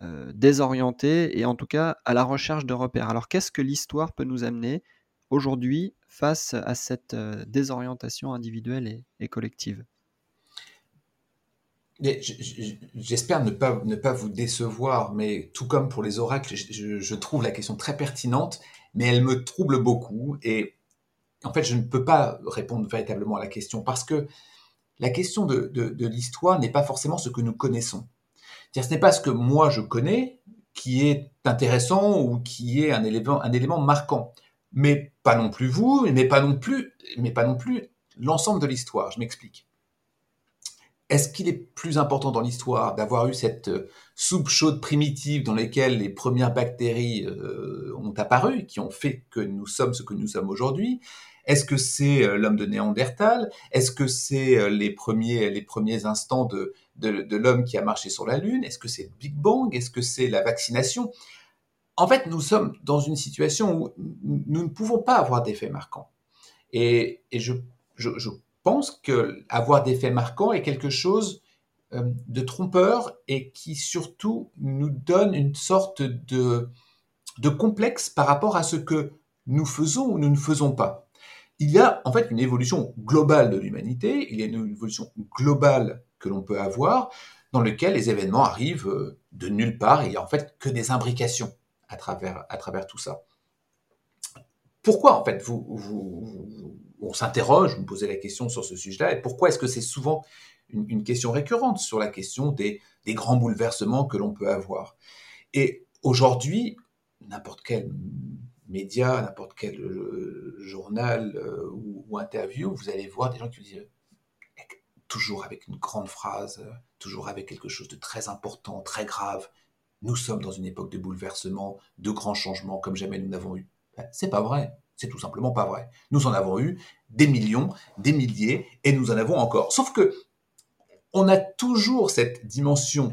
euh, désorientés et en tout cas à la recherche de repères. Alors qu'est-ce que l'histoire peut nous amener aujourd'hui face à cette euh, désorientation individuelle et collective? J'espère ne pas, ne pas vous décevoir, mais tout comme pour les oracles, je, trouve la question très pertinente, mais elle me trouble beaucoup. Et en fait, je ne peux pas répondre véritablement à la question parce que la question de, de, l'histoire n'est pas forcément ce que nous connaissons. ce n'est pas ce que moi je connais qui est intéressant ou qui est un élément, un élément marquant, mais pas non plus vous, mais pas non plus l'ensemble de l'histoire. Je m'explique. Est-ce qu'il est plus important dans l'histoire d'avoir eu cette euh, soupe chaude primitive dans laquelle les premières bactéries euh, ont apparu, qui ont fait que nous sommes ce que nous sommes aujourd'hui? Est-ce que c'est euh, l'homme de Néandertal? Est-ce que c'est les premiers, les premiers instants de, de, l'homme qui a marché sur la Lune? Est-ce que c'est le Big Bang? Est-ce que c'est la vaccination? En fait, nous sommes dans une situation où nous ne pouvons pas avoir d'effet marquant. Et, et je, je, je que avoir des faits marquants est quelque chose euh, de trompeur et qui surtout nous donne une sorte de, de complexe par rapport à ce que nous faisons ou nous ne faisons pas. Il y a en fait une évolution globale de l'humanité, il y a une évolution globale que l'on peut avoir, dans lequel les événements arrivent euh, de nulle part et il n'y a en fait que des imbrications à travers, à travers tout ça. Pourquoi en fait vous on s'interroge, vous me posez la question sur ce sujet-là, et pourquoi est-ce que c'est souvent une, question récurrente sur la question des, grands bouleversements que l'on peut avoir. Et aujourd'hui, n'importe quel média, n'importe quel euh, journal euh, ou, interview, vous allez voir des gens qui vous disent toujours avec une grande phrase, toujours avec quelque chose de très important, très grave. Nous sommes dans une époque de bouleversement, de grands changements comme jamais nous n'avons eu. Ben, c'est pas vrai. C'est tout simplement pas vrai. Nous en avons eu des millions, des milliers, et nous en avons encore. Sauf que on a toujours cette dimension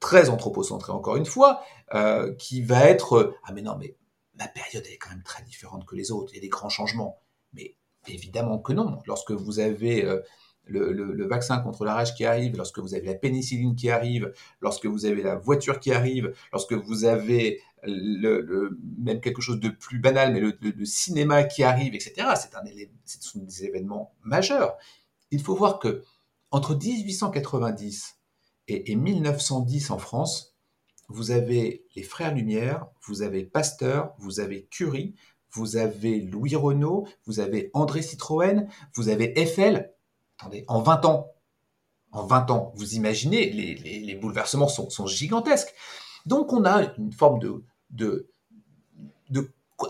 très anthropocentré encore une fois, euh, qui va être ah mais non mais ma période est quand même très différente que les autres, il y a des grands changements. Mais évidemment que non. Lorsque vous avez euh, le, vaccin contre la rage qui arrive, lorsque vous avez la pénicilline qui arrive, lorsque vous avez la voiture qui arrive, lorsque vous avez même quelque chose de plus banal, mais le, cinéma qui arrive, etc. C'est un ce sont des événements majeurs. Il faut voir que entre 1890 et, et 1910 en France, vous avez les frères Lumière, vous avez Pasteur, vous avez Curie, vous avez Louis Renault, vous avez André Citroën, vous avez Eiffel. Attendez, en 20 ans, en 20 ans, vous imaginez, les, bouleversements sont, gigantesques. Donc on a une forme de,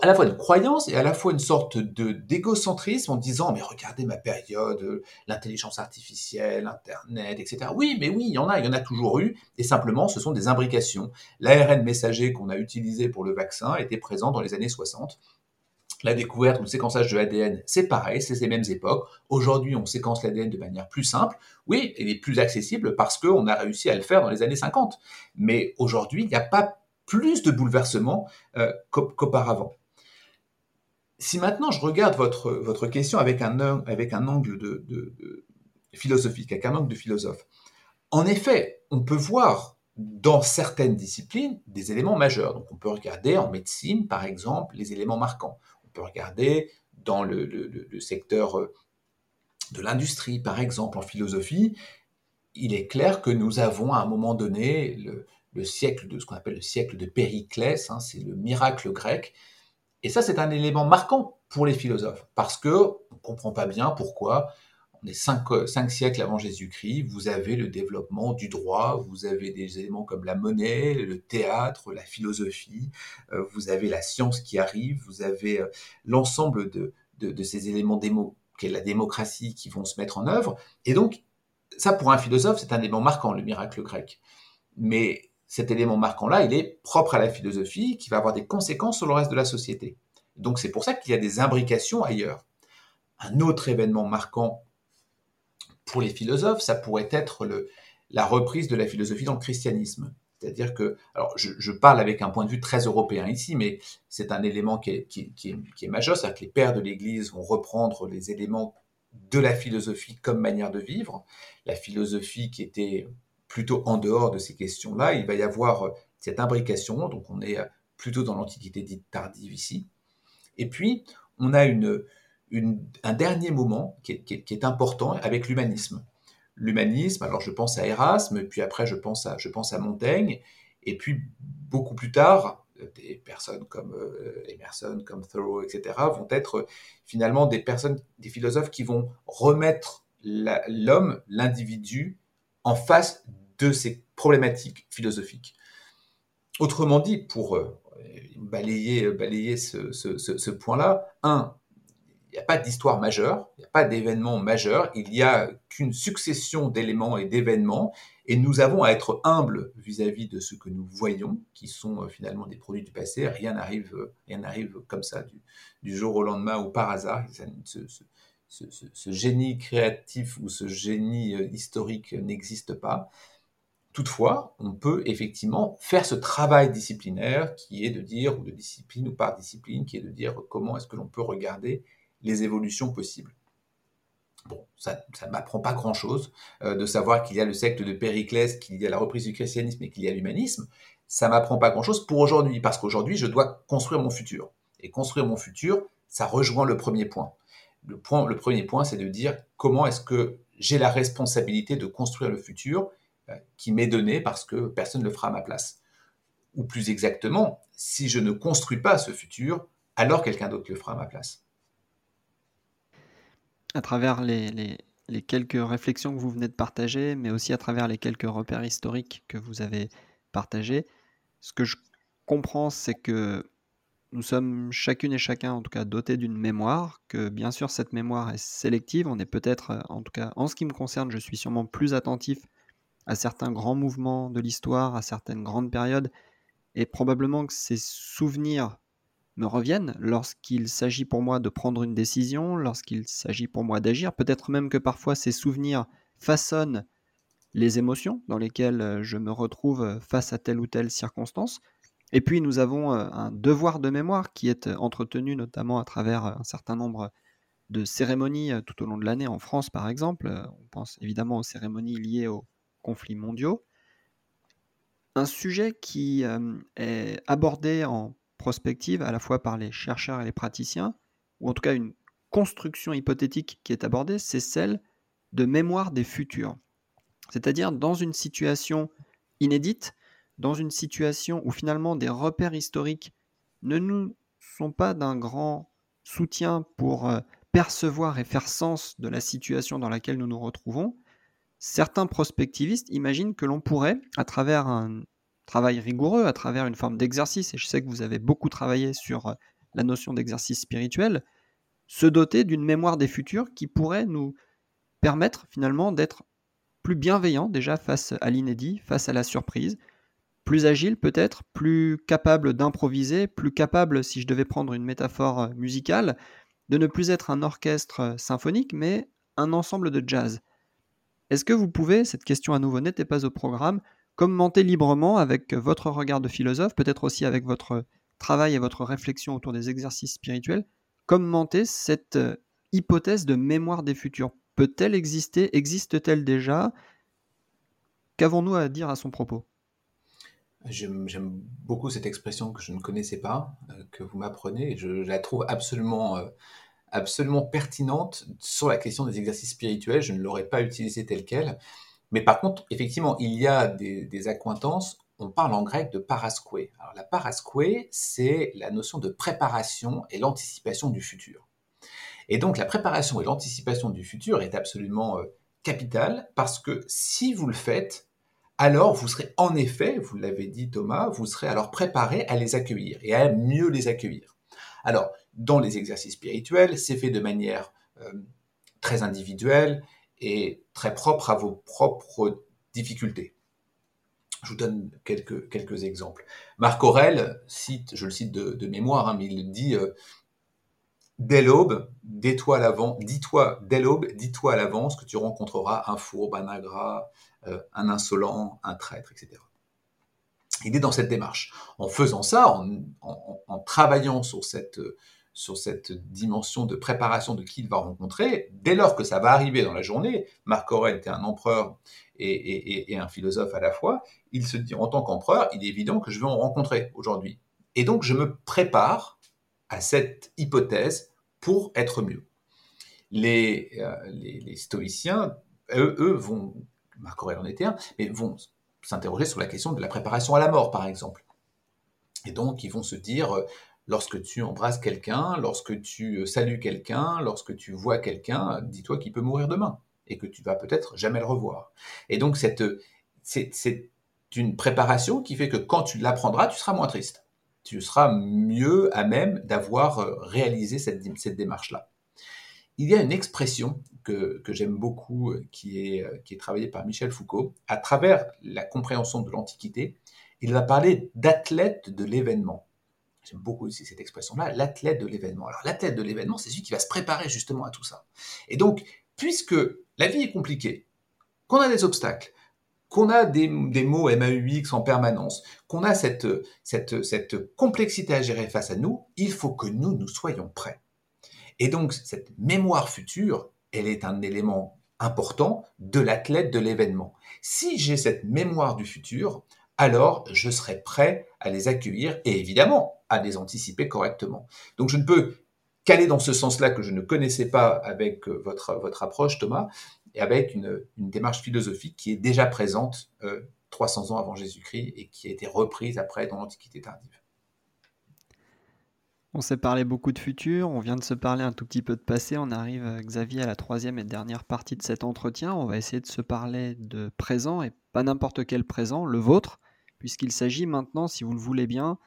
à la fois une croyance et à la fois une sorte d'égocentrisme en disant mais regardez ma période, l'intelligence artificielle, Internet, etc. Oui, mais oui, il y en a, il y en a toujours eu, et simplement ce sont des imbrications. L'ARN messager qu'on a utilisé pour le vaccin était présent dans les années 60. La découverte ou le séquençage de l'ADN, c'est pareil, c'est ces mêmes époques. Aujourd'hui, on séquence l'ADN de manière plus simple. Oui, elle est plus accessible parce qu'on a réussi à le faire dans les années 50. Mais aujourd'hui, il n'y a pas plus de bouleversements euh, qu'auparavant. Si maintenant je regarde votre, question avec un, angle de, de, philosophique, avec un angle de philosophe, en effet, on peut voir dans certaines disciplines des éléments majeurs. Donc on peut regarder en médecine, par exemple, les éléments marquants. Peut regarder dans le, secteur euh, de l'industrie, par exemple, en philosophie. Il est clair que nous avons à un moment donné le, le siècle de ce qu'on appelle le siècle de Périclès, hein, c'est le miracle grec. Et ça, c'est un élément marquant pour les philosophes, parce que on ne comprend pas bien pourquoi, on est cinq, siècles avant Jésus-Christ, vous avez le développement du droit, vous avez des éléments comme la monnaie, le théâtre, la philosophie, euh, vous avez la science qui arrive, vous avez euh, l'ensemble de, ces éléments démo, la démocratie, qui vont se mettre en œuvre. Et donc, ça, pour un philosophe, c'est un élément marquant, le miracle grec. Mais cet élément marquant-là, il est propre à la philosophie, qui va avoir des conséquences sur le reste de la société. Donc c'est pour ça qu'il y a des imbrications ailleurs. Un autre événement marquant pour les philosophes, ça pourrait être la reprise de la philosophie dans le christianisme. C'est-à-dire que, alors je, parle avec un point de vue très européen ici, mais c'est un élément qui est, qui, est, majeur, c'est-à-dire que les pères de l'Église vont reprendre les éléments de la philosophie comme manière de vivre. La philosophie qui était plutôt en dehors de ces questions-là. Il va y avoir euh, cette imbrication, donc on est euh, plutôt dans l'Antiquité dite tardive ici. Et puis, on a une, un dernier moment qui est, important avec l'humanisme. L'humanisme, alors je pense à Erasme, puis après je pense à, je pense à Montaigne, et puis beaucoup plus tard, des personnes comme euh, Emerson, comme Thoreau, etc., vont être finalement des personnes, des philosophes qui vont remettre l'homme, l'individu, en face de ces problématiques philosophiques. Autrement dit, pour euh, balayer, balayer ce, point-là, un, il n'y a pas d'histoire majeure, il n'y a pas d'événement majeur, il n'y a qu'une succession d'éléments et d'événements, et nous avons à être humbles vis-à-vis de ce que nous voyons, qui sont euh, finalement des produits du passé. Rien n'arrive, n'arrive comme ça du, jour au lendemain ou par hasard ce, génie créatif ou ce génie euh, historique n'existe pas. Toutefois, on peut effectivement faire ce travail disciplinaire qui est de dire, ou de discipline ou par discipline, qui est de dire comment est-ce que l'on peut regarder les évolutions possibles. Bon, ça ne m'apprend pas grand-chose euh, de savoir qu'il y a le secte de Périclès, qu'il y a la reprise du christianisme et qu'il y a l'humanisme. Ça m'apprend pas grand-chose pour aujourd'hui, parce qu'aujourd'hui, je dois construire mon futur. Et construire mon futur, ça rejoint le premier point le, point, le premier point, c'est de dire comment est-ce que j'ai la responsabilité de construire le futur euh, qui m'est donné parce que personne ne le fera à ma place. Ou plus exactement, si je ne construis pas ce futur, alors quelqu'un d'autre le fera à ma place. À travers les, quelques réflexions que vous venez de partager, mais aussi à travers les quelques repères historiques que vous avez partagés, ce que je comprends, c'est que nous sommes chacune et chacun, en tout cas, dotés d'une mémoire, que bien sûr cette mémoire est sélective. On est peut-être, euh, en tout cas, en ce qui me concerne, je suis sûrement plus attentif à certains grands mouvements de l'histoire, à certaines grandes périodes, et probablement que ces souvenirs me reviennent lorsqu'il s'agit pour moi de prendre une décision, lorsqu'il s'agit pour moi d'agir, peut-être même que parfois ces souvenirs façonnent les émotions dans lesquelles je me retrouve face à telle ou telle circonstance. Et puis nous avons un devoir de mémoire qui est entretenu notamment à travers un certain nombre de cérémonies tout au long de l'année en France par exemple. On pense évidemment aux cérémonies liées aux conflits mondiaux. Un sujet qui est abordé en prospective à la fois par les chercheurs et les praticiens, ou en tout cas une construction hypothétique qui est abordée, c'est celle de mémoire des futurs. C'est-à-dire dans une situation inédite, dans une situation où finalement des repères historiques ne nous sont pas d'un grand soutien pour euh, percevoir et faire sens de la situation dans laquelle nous nous retrouvons, certains prospectivistes imaginent que l'on pourrait, à travers un travail rigoureux, à travers une forme d'exercice, et je sais que vous avez beaucoup travaillé sur euh, la notion d'exercice spirituel, se doter d'une mémoire des futurs qui pourrait nous permettre finalement d'être plus bienveillant déjà face à l'inédit, face à la surprise, plus agile peut-être, plus capable d'improviser, plus capable, si je devais prendre une métaphore euh, musicale, de ne plus être un orchestre euh, symphonique, mais un ensemble de jazz. Est-ce que vous pouvez, cette question à nouveau n'était pas au programme, commenter librement avec votre regard de philosophe, peut-être aussi avec votre travail et votre réflexion autour des exercices spirituels, commenter cette euh, hypothèse de mémoire des futurs. Peut-elle exister? Existe-t-elle déjà? Qu'avons-nous à dire à son propos? J'aime beaucoup cette expression que je ne connaissais pas, euh, que vous m'apprenez, et je, la trouve absolument, euh, absolument pertinente sur la question des exercices spirituels. Je ne l'aurais pas utilisée telle qu'elle. Mais par contre, effectivement, il y a des, des accointances. On parle en grec de parasque. Alors la parasque, c'est la notion de préparation et l'anticipation du futur. Et donc la préparation et l'anticipation du futur est absolument euh, capitale parce que si vous le faites, alors vous serez en effet, vous l'avez dit Thomas, vous serez alors préparé à les accueillir et à mieux les accueillir. Alors, dans les exercices spirituels, c'est fait de manière euh, très individuelle et très propre à vos propres difficultés. Je vous donne quelques, quelques exemples. Marc Aurel cite, je le cite de, mémoire, hein, mais il dit euh, Dès l'aube, dis-toi à l'avance, dis-toi dès l'aube, dis-toi à l'avance que tu rencontreras un fourbe, un ingrat, euh, un insolent, un traître, etc. Il est dans cette démarche. En faisant ça, en, travaillant sur cette, sur cette dimension de préparation de qui il va rencontrer, dès lors que ça va arriver dans la journée, Marc Aurèle était un empereur et, un philosophe à la fois, il se dit en tant qu'empereur, il est évident que je vais en rencontrer aujourd'hui. Et donc je me prépare à cette hypothèse pour être mieux. Les, euh, les, stoïciens, eux, eux, vont, Marc Aurèle en était un, mais vont s'interroger sur la question de la préparation à la mort, par exemple. Et donc, ils vont se dire, euh, lorsque tu embrasses quelqu'un, lorsque tu euh, salues quelqu'un, lorsque tu vois quelqu'un, dis-toi qu'il peut mourir demain et que tu vas peut-être jamais le revoir. Et donc, cette, c'est, une préparation qui fait que quand tu l'apprendras, tu seras moins triste tu seras mieux à même d'avoir euh, réalisé cette, démarche-là. Il y a une expression que, j'aime beaucoup, euh, qui est, euh, qui est travaillée par Michel Foucault. À travers la compréhension de l'Antiquité, il va parler d'athlète de l'événement. J'aime beaucoup aussi cette expression-là, l'athlète de l'événement. Alors l'athlète de l'événement, c'est celui qui va se préparer justement à tout ça. Et donc, puisque la vie est compliquée, qu'on a des obstacles, qu'on a des, mots MAUX en permanence, qu'on a cette, cette, cette complexité à gérer face à nous, il faut que nous, nous soyons prêts. Et donc, cette mémoire future, elle est un élément important de l'athlète de l'événement. Si j'ai cette mémoire du futur, alors je serai prêt à les accueillir et évidemment à les anticiper correctement. Donc je ne peux qu'aller dans ce sens-là que je ne connaissais pas avec votre, votre approche, Thomas, et avec une, démarche philosophique qui est déjà présente 300 euh, ans avant Jésus-Christ et qui a été reprise après dans l'Antiquité tardive. On s'est parlé beaucoup de futur, on vient de se parler un tout petit peu de passé, on arrive, euh, Xavier, à la troisième et dernière partie de cet entretien. On va essayer de se parler de présent, et pas n'importe quel présent, le vôtre, puisqu'il s'agit maintenant, si vous le voulez bien,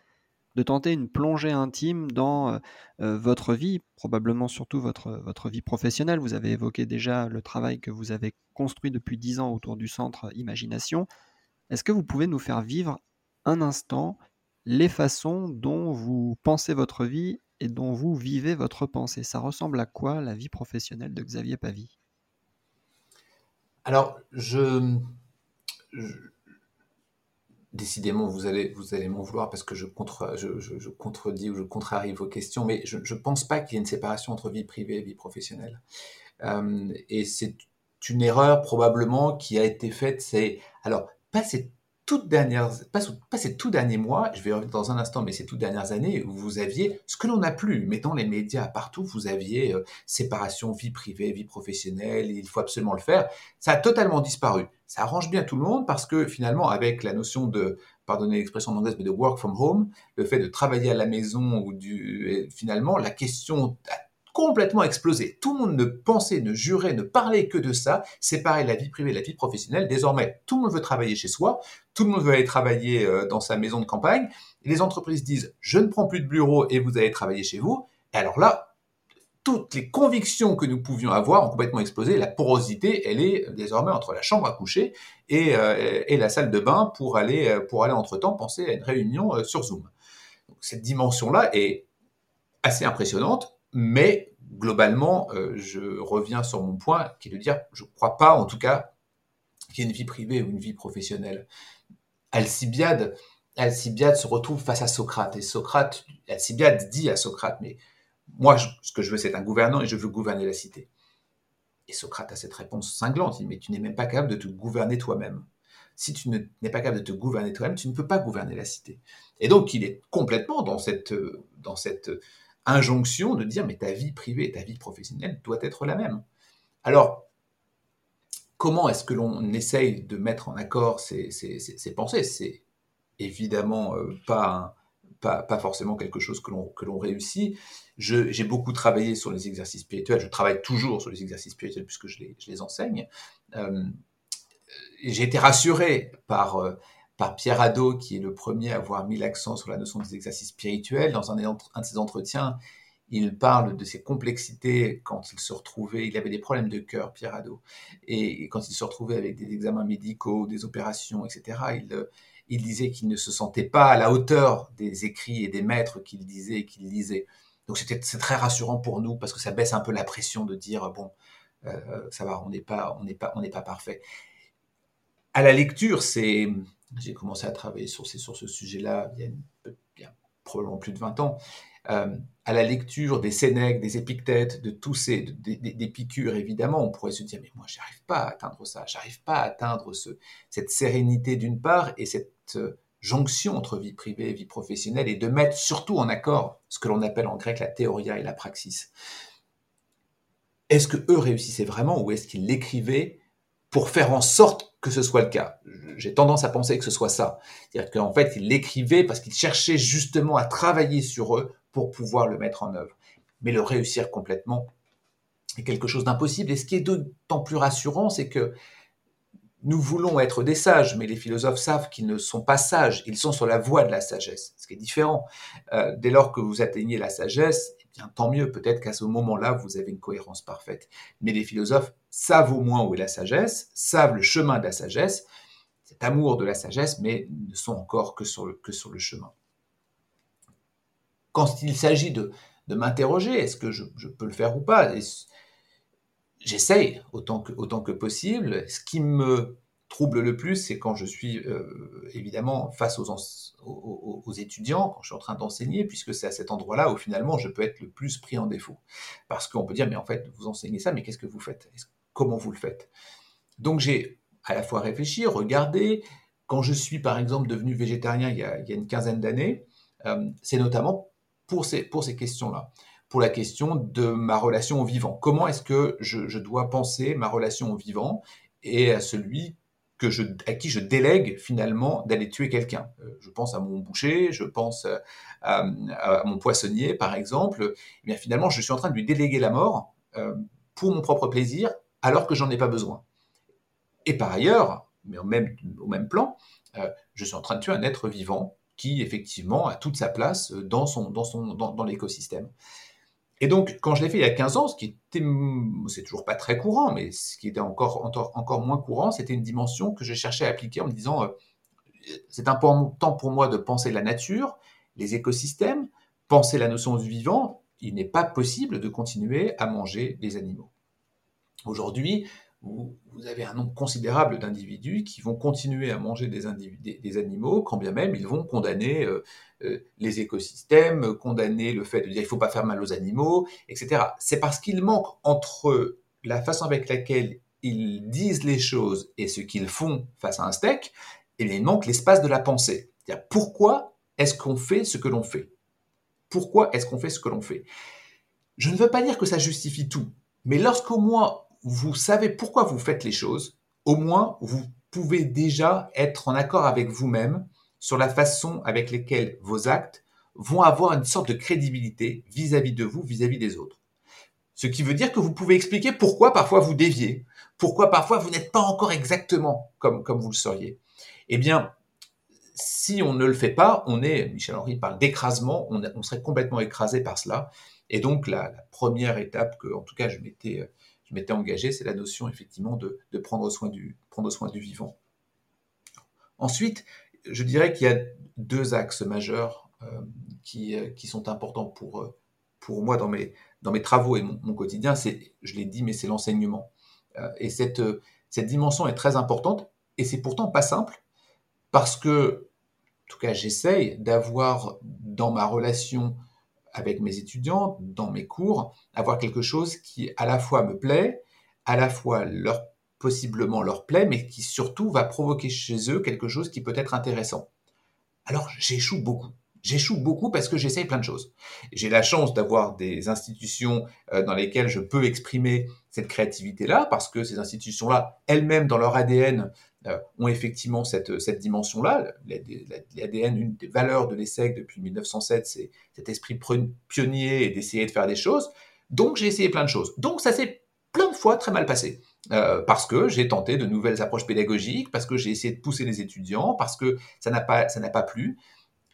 de tenter une plongée intime dans euh, euh, votre vie, probablement surtout votre, votre vie professionnelle. Vous avez évoqué déjà le travail que vous avez construit depuis dix ans autour du centre Imagination. Est-ce que vous pouvez nous faire vivre un instant les façons dont vous pensez votre vie et dont vous vivez votre pensée? Ça ressemble à quoi la vie professionnelle de Xavier Pavie? Alors, je décidément, vous allez, vous allez m'en vouloir parce que je, contre, je, contredis ou je contrarie vos questions, mais je ne pense pas qu'il y ait une séparation entre vie privée et vie professionnelle. Euh, et c'est une erreur probablement qui a été faite. C'est alors pas ces toutes dernières, pas, pas, tout derniers mois, je vais revenir dans un instant, mais ces toutes dernières années où vous aviez ce que l'on n'a plus, mais dans les médias partout, vous aviez euh, séparation vie privée, vie professionnelle, il faut absolument le faire. Ça a totalement disparu. Ça arrange bien tout le monde parce que finalement, avec la notion de, pardonnez l'expression anglaise, mais de work from home, le fait de travailler à la maison ou du, finalement, la question complètement explosé. Tout le monde ne pensait, ne jurait, ne parlait que de ça, séparer la vie privée et la vie professionnelle. Désormais, tout le monde veut travailler chez soi, tout le monde veut aller travailler euh, dans sa maison de campagne. Les entreprises disent, je ne prends plus de bureau et vous allez travailler chez vous. Et alors là, toutes les convictions que nous pouvions avoir ont complètement explosé. La porosité, elle est désormais entre la chambre à coucher et, euh, la salle de bain pour aller, euh, pour aller entre-temps penser à une réunion sur Zoom. cette dimension-là est assez impressionnante, mais globalement, euh, je reviens sur mon point, qui est de dire, je ne crois pas, en tout cas, qu'il y ait une vie privée ou une vie professionnelle. Alcibiade, Alcibiade se retrouve face à Socrate, et Socrate, Alcibiade dit à Socrate, mais moi, ce que je veux, c'est un gouvernant, et je veux gouverner la cité. Et Socrate a cette réponse cinglante, il dit, mais tu n'es même pas capable de te gouverner toi-même. Si tu n'es pas capable de te gouverner toi-même, tu ne peux pas gouverner la cité. Et donc, il est complètement dans cette, dans cette injonction de dire mais ta vie privée et ta vie professionnelle doit être la même. Alors, comment est-ce que l'on essaye de mettre en accord ces, pensées? C'est évidemment euh, pas, pas, forcément quelque chose que l'on réussit. J'ai beaucoup travaillé sur les exercices spirituels, je travaille toujours sur les exercices spirituels puisque je les, je les enseigne. Euh, j'ai été rassuré par... Euh, par Pierre Hadot, qui est le premier à avoir mis l'accent sur la notion des exercices spirituels. Dans un, de ses entretiens, il parle de ses complexités quand il se retrouvait, il avait des problèmes de cœur, Pierre Hadot, et quand il se retrouvait avec des examens médicaux, des opérations, etc., il, il disait qu'il ne se sentait pas à la hauteur des écrits et des maîtres qu'il disait et qu'il lisait. Donc c'était c'est très rassurant pour nous parce que ça baisse un peu la pression de dire bon, euh, ça va, on n'est pas, on n'est pas, on n'est pas parfait. À la lecture, c'est j'ai commencé à travailler sur, sur ce sujet-là il, y a probablement plus de 20 ans. Euh, à la lecture des Sénèques, des Épictètes, de tous ces, des, évidemment, on pourrait se dire, mais moi, j'arrive pas à atteindre ça, j'arrive pas à atteindre ce, cette sérénité d'une part et cette euh, jonction entre vie privée et vie professionnelle et de mettre surtout en accord ce que l'on appelle en grec la théoria et la praxis. Est-ce que eux réussissaient vraiment ou est-ce qu'ils l'écrivaient pour faire en sorte que ce soit le cas? J'ai tendance à penser que ce soit ça. C'est-à-dire qu'en fait, il l'écrivait parce qu'il cherchait justement à travailler sur eux pour pouvoir le mettre en œuvre. Mais le réussir complètement est quelque chose d'impossible. Et ce qui est d'autant plus rassurant, c'est que nous voulons être des sages, mais les philosophes savent qu'ils ne sont pas sages, ils sont sur la voie de la sagesse, ce qui est différent. Euh, dès lors que vous atteignez la sagesse, eh bien, tant mieux, peut-être qu'à ce moment-là, vous avez une cohérence parfaite. Mais les philosophes savent au moins où est la sagesse, savent le chemin de la sagesse, cet amour de la sagesse, mais ne sont encore que sur le, que sur le chemin. Quand il s'agit de, de m'interroger, est-ce que je, peux le faire ou pas? J'essaye autant que, autant que possible. Ce qui me trouble le plus, c'est quand je suis euh, évidemment face aux, aux, étudiants, quand je suis en train d'enseigner, puisque c'est à cet endroit-là où finalement je peux être le plus pris en défaut. Parce qu'on peut dire, mais en fait, vous enseignez ça, mais qu'est-ce que vous faites? Comment vous le faites? Donc j'ai à la fois réfléchi, regardé. Quand je suis par exemple devenu végétarien il y a, une quinzaine d'années, euh, c'est notamment pour ces, questions-là pour la question de ma relation au vivant. Comment est-ce que je, dois penser ma relation au vivant et à celui à qui je délègue finalement d'aller tuer quelqu'un? Euh, je pense à mon boucher, je pense euh, à, mon poissonnier par exemple. Eh bien finalement, je suis en train de lui déléguer la mort euh, pour mon propre plaisir, alors que j'en ai pas besoin. Et par ailleurs, mais au même plan, je suis en train de tuer un être vivant qui effectivement a toute sa place dans son dans son dans, l'écosystème. Et donc, quand je l'ai fait il y a 15 ans, ce qui était, c'est toujours pas très courant, mais ce qui était encore, encore, moins courant, c'était une dimension que je cherchais à appliquer en me disant, euh, c'est important pour moi de penser la nature, les écosystèmes, penser la notion du vivant. Il n'est pas possible de continuer à manger les animaux. Aujourd'hui, vous, avez un nombre considérable d'individus qui vont continuer à manger des, animaux, quand bien même ils vont condamner euh, euh, les écosystèmes, condamner le fait de dire il faut pas faire mal aux animaux, etc. C'est parce qu'il manque entre la façon avec laquelle ils disent les choses et ce qu'ils font face à un steak, eh il manque l'espace de la pensée. Pourquoi est-ce qu'on fait ce que l'on fait? Pourquoi est-ce qu'on fait ce que l'on fait? Je ne veux pas dire que ça justifie tout, mais lorsqu'au moins vous savez pourquoi vous faites les choses, au moins vous pouvez déjà être en accord avec vous-même sur la façon avec laquelle vos actes vont avoir une sorte de crédibilité vis-à-vis de vous, vis-à-vis des autres. Ce qui veut dire que vous pouvez expliquer pourquoi parfois vous déviez, pourquoi parfois vous n'êtes pas encore exactement comme, comme vous le seriez. Eh bien, si on ne le fait pas, on est, Michel Henry parle d'écrasement, on, serait complètement écrasé par cela. Et donc, la, la première étape que, en tout cas, je m'étais je m'étais engagé, c'est la notion effectivement de, prendre, soin du, vivant. Ensuite, je dirais qu'il y a deux axes majeurs euh, qui, euh, qui, sont importants pour, euh, moi dans mes, travaux et mon, quotidien. C'est, je l'ai dit, mais c'est l'enseignement. et cette dimension est très importante et c'est pourtant pas simple parce que, en tout cas, j'essaye d'avoir dans ma relation avec mes étudiants, dans mes cours, avoir quelque chose qui à la fois me plaît, à la fois leur possiblement leur plaît, mais qui surtout va provoquer chez eux quelque chose qui peut être intéressant. Alors j'échoue beaucoup. J'échoue beaucoup parce que j'essaye plein de choses. J'ai la chance d'avoir des institutions euh, dans lesquelles je peux exprimer cette créativité-là, parce que ces institutions-là, elles-mêmes, dans leur ADN, ont effectivement cette, cette dimension-là. L'ADN, une des valeurs de l'ESSEC depuis 1907, c'est cet esprit pionnier et d'essayer de faire des choses. Donc j'ai essayé plein de choses. Donc ça s'est plein de fois très mal passé. Euh, parce que j'ai tenté de nouvelles approches pédagogiques, parce que j'ai essayé de pousser les étudiants, parce que ça n'a pas, pas plu.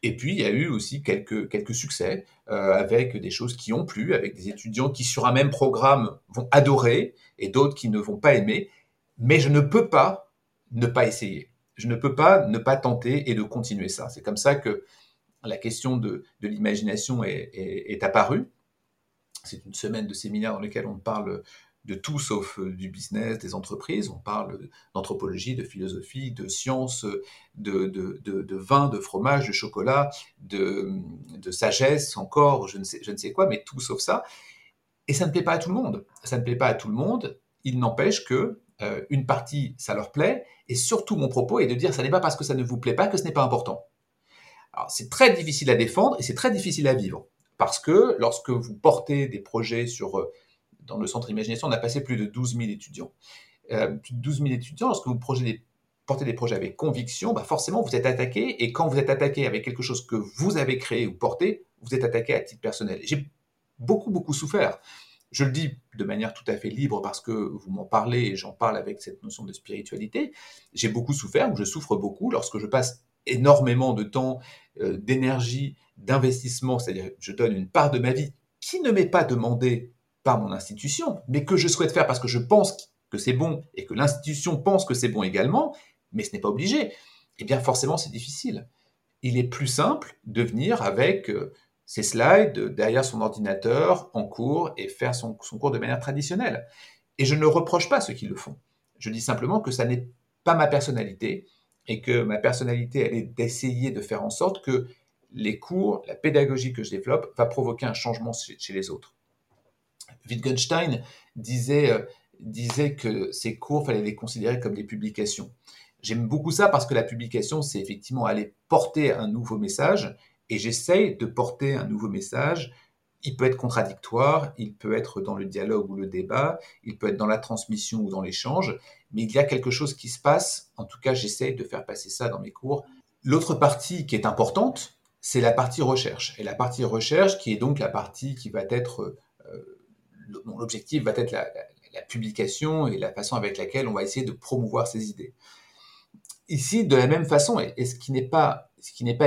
Et puis, il y a eu aussi quelques, quelques succès euh, avec des choses qui ont plu, avec des étudiants qui, sur un même programme, vont adorer et d'autres qui ne vont pas aimer. Mais je ne peux pas ne pas essayer. Je ne peux pas ne pas tenter et de continuer ça. C'est comme ça que la question de, l'imagination est, apparue. C'est une semaine de séminaire dans lequel on parle de tout sauf euh, du business, des entreprises. On parle d'anthropologie, de philosophie, de science, de, de, vin, de fromage, de chocolat, de, sagesse encore, je ne, sais, je ne sais quoi, mais tout sauf ça. Et ça ne plaît pas à tout le monde. Ça ne plaît pas à tout le monde. Il n'empêche que euh, une partie, ça leur plaît, et surtout mon propos est de dire, ça n'est pas parce que ça ne vous plaît pas que ce n'est pas important. Alors c'est très difficile à défendre et c'est très difficile à vivre, parce que lorsque vous portez des projets sur, euh, dans le centre imagination, on a passé plus de 12 000 étudiants. Euh, plus de 12 000 étudiants, lorsque vous portez des projets avec conviction, bah forcément vous êtes attaqué, et quand vous êtes attaqué avec quelque chose que vous avez créé ou porté, vous êtes attaqué à titre personnel. J'ai beaucoup, beaucoup souffert. Je le dis de manière tout à fait libre parce que vous m'en parlez et j'en parle avec cette notion de spiritualité. J'ai beaucoup souffert, ou je souffre beaucoup lorsque je passe énormément de temps, euh, d'énergie, d'investissement, c'est-à-dire je donne une part de ma vie qui ne m'est pas demandée par mon institution, mais que je souhaite faire parce que je pense que c'est bon et que l'institution pense que c'est bon également, mais ce n'est pas obligé. Eh bien forcément c'est difficile. Il est plus simple de venir avec euh, ses slides derrière son ordinateur en cours et faire son, cours de manière traditionnelle. Et je ne reproche pas ceux qui le font. Je dis simplement que ça n'est pas ma personnalité et que ma personnalité, elle est d'essayer de faire en sorte que les cours, la pédagogie que je développe va provoquer un changement chez, les autres. Wittgenstein disait, euh, disait que ces cours, fallait les considérer comme des publications. J'aime beaucoup ça parce que la publication, c'est effectivement aller porter un nouveau message et j'essaye de porter un nouveau message. Il peut être contradictoire, il peut être dans le dialogue ou le débat, il peut être dans la transmission ou dans l'échange, mais il y a quelque chose qui se passe. En tout cas, j'essaye de faire passer ça dans mes cours. L'autre partie qui est importante, c'est la partie recherche. Et la partie recherche qui est donc la partie qui va être, euh, l'objectif va être la, publication et la façon avec laquelle on va essayer de promouvoir ces idées. Ici, de la même façon, et, ce qui n'est pas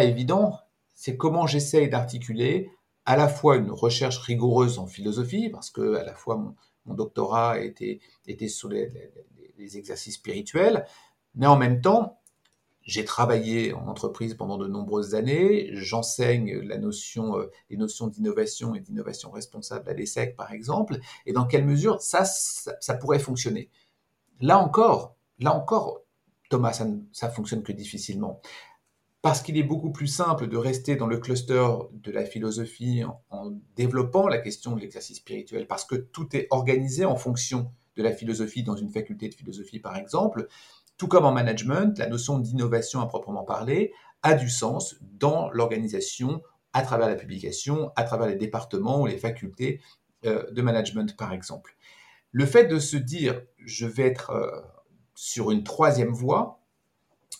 évident, c'est comment j'essaye d'articuler à la fois une recherche rigoureuse en philosophie, parce que à la fois mon, doctorat était, était sur les, exercices spirituels, mais en même temps, j'ai travaillé en entreprise pendant de nombreuses années, j'enseigne la notion, euh, les notions d'innovation et d'innovation responsable à l'ESSEC, par exemple, et dans quelle mesure ça, ça, pourrait fonctionner. Là encore, là encore, Thomas, ça ne fonctionne que difficilement. Parce qu'il est beaucoup plus simple de rester dans le cluster de la philosophie en, développant la question de l'exercice spirituel, parce que tout est organisé en fonction de la philosophie dans une faculté de philosophie, par exemple. Tout comme en management, la notion d'innovation à proprement parler a du sens dans l'organisation à travers la publication, à travers les départements ou les facultés euh, de management, par exemple. Le fait de se dire je vais être euh, sur une troisième voie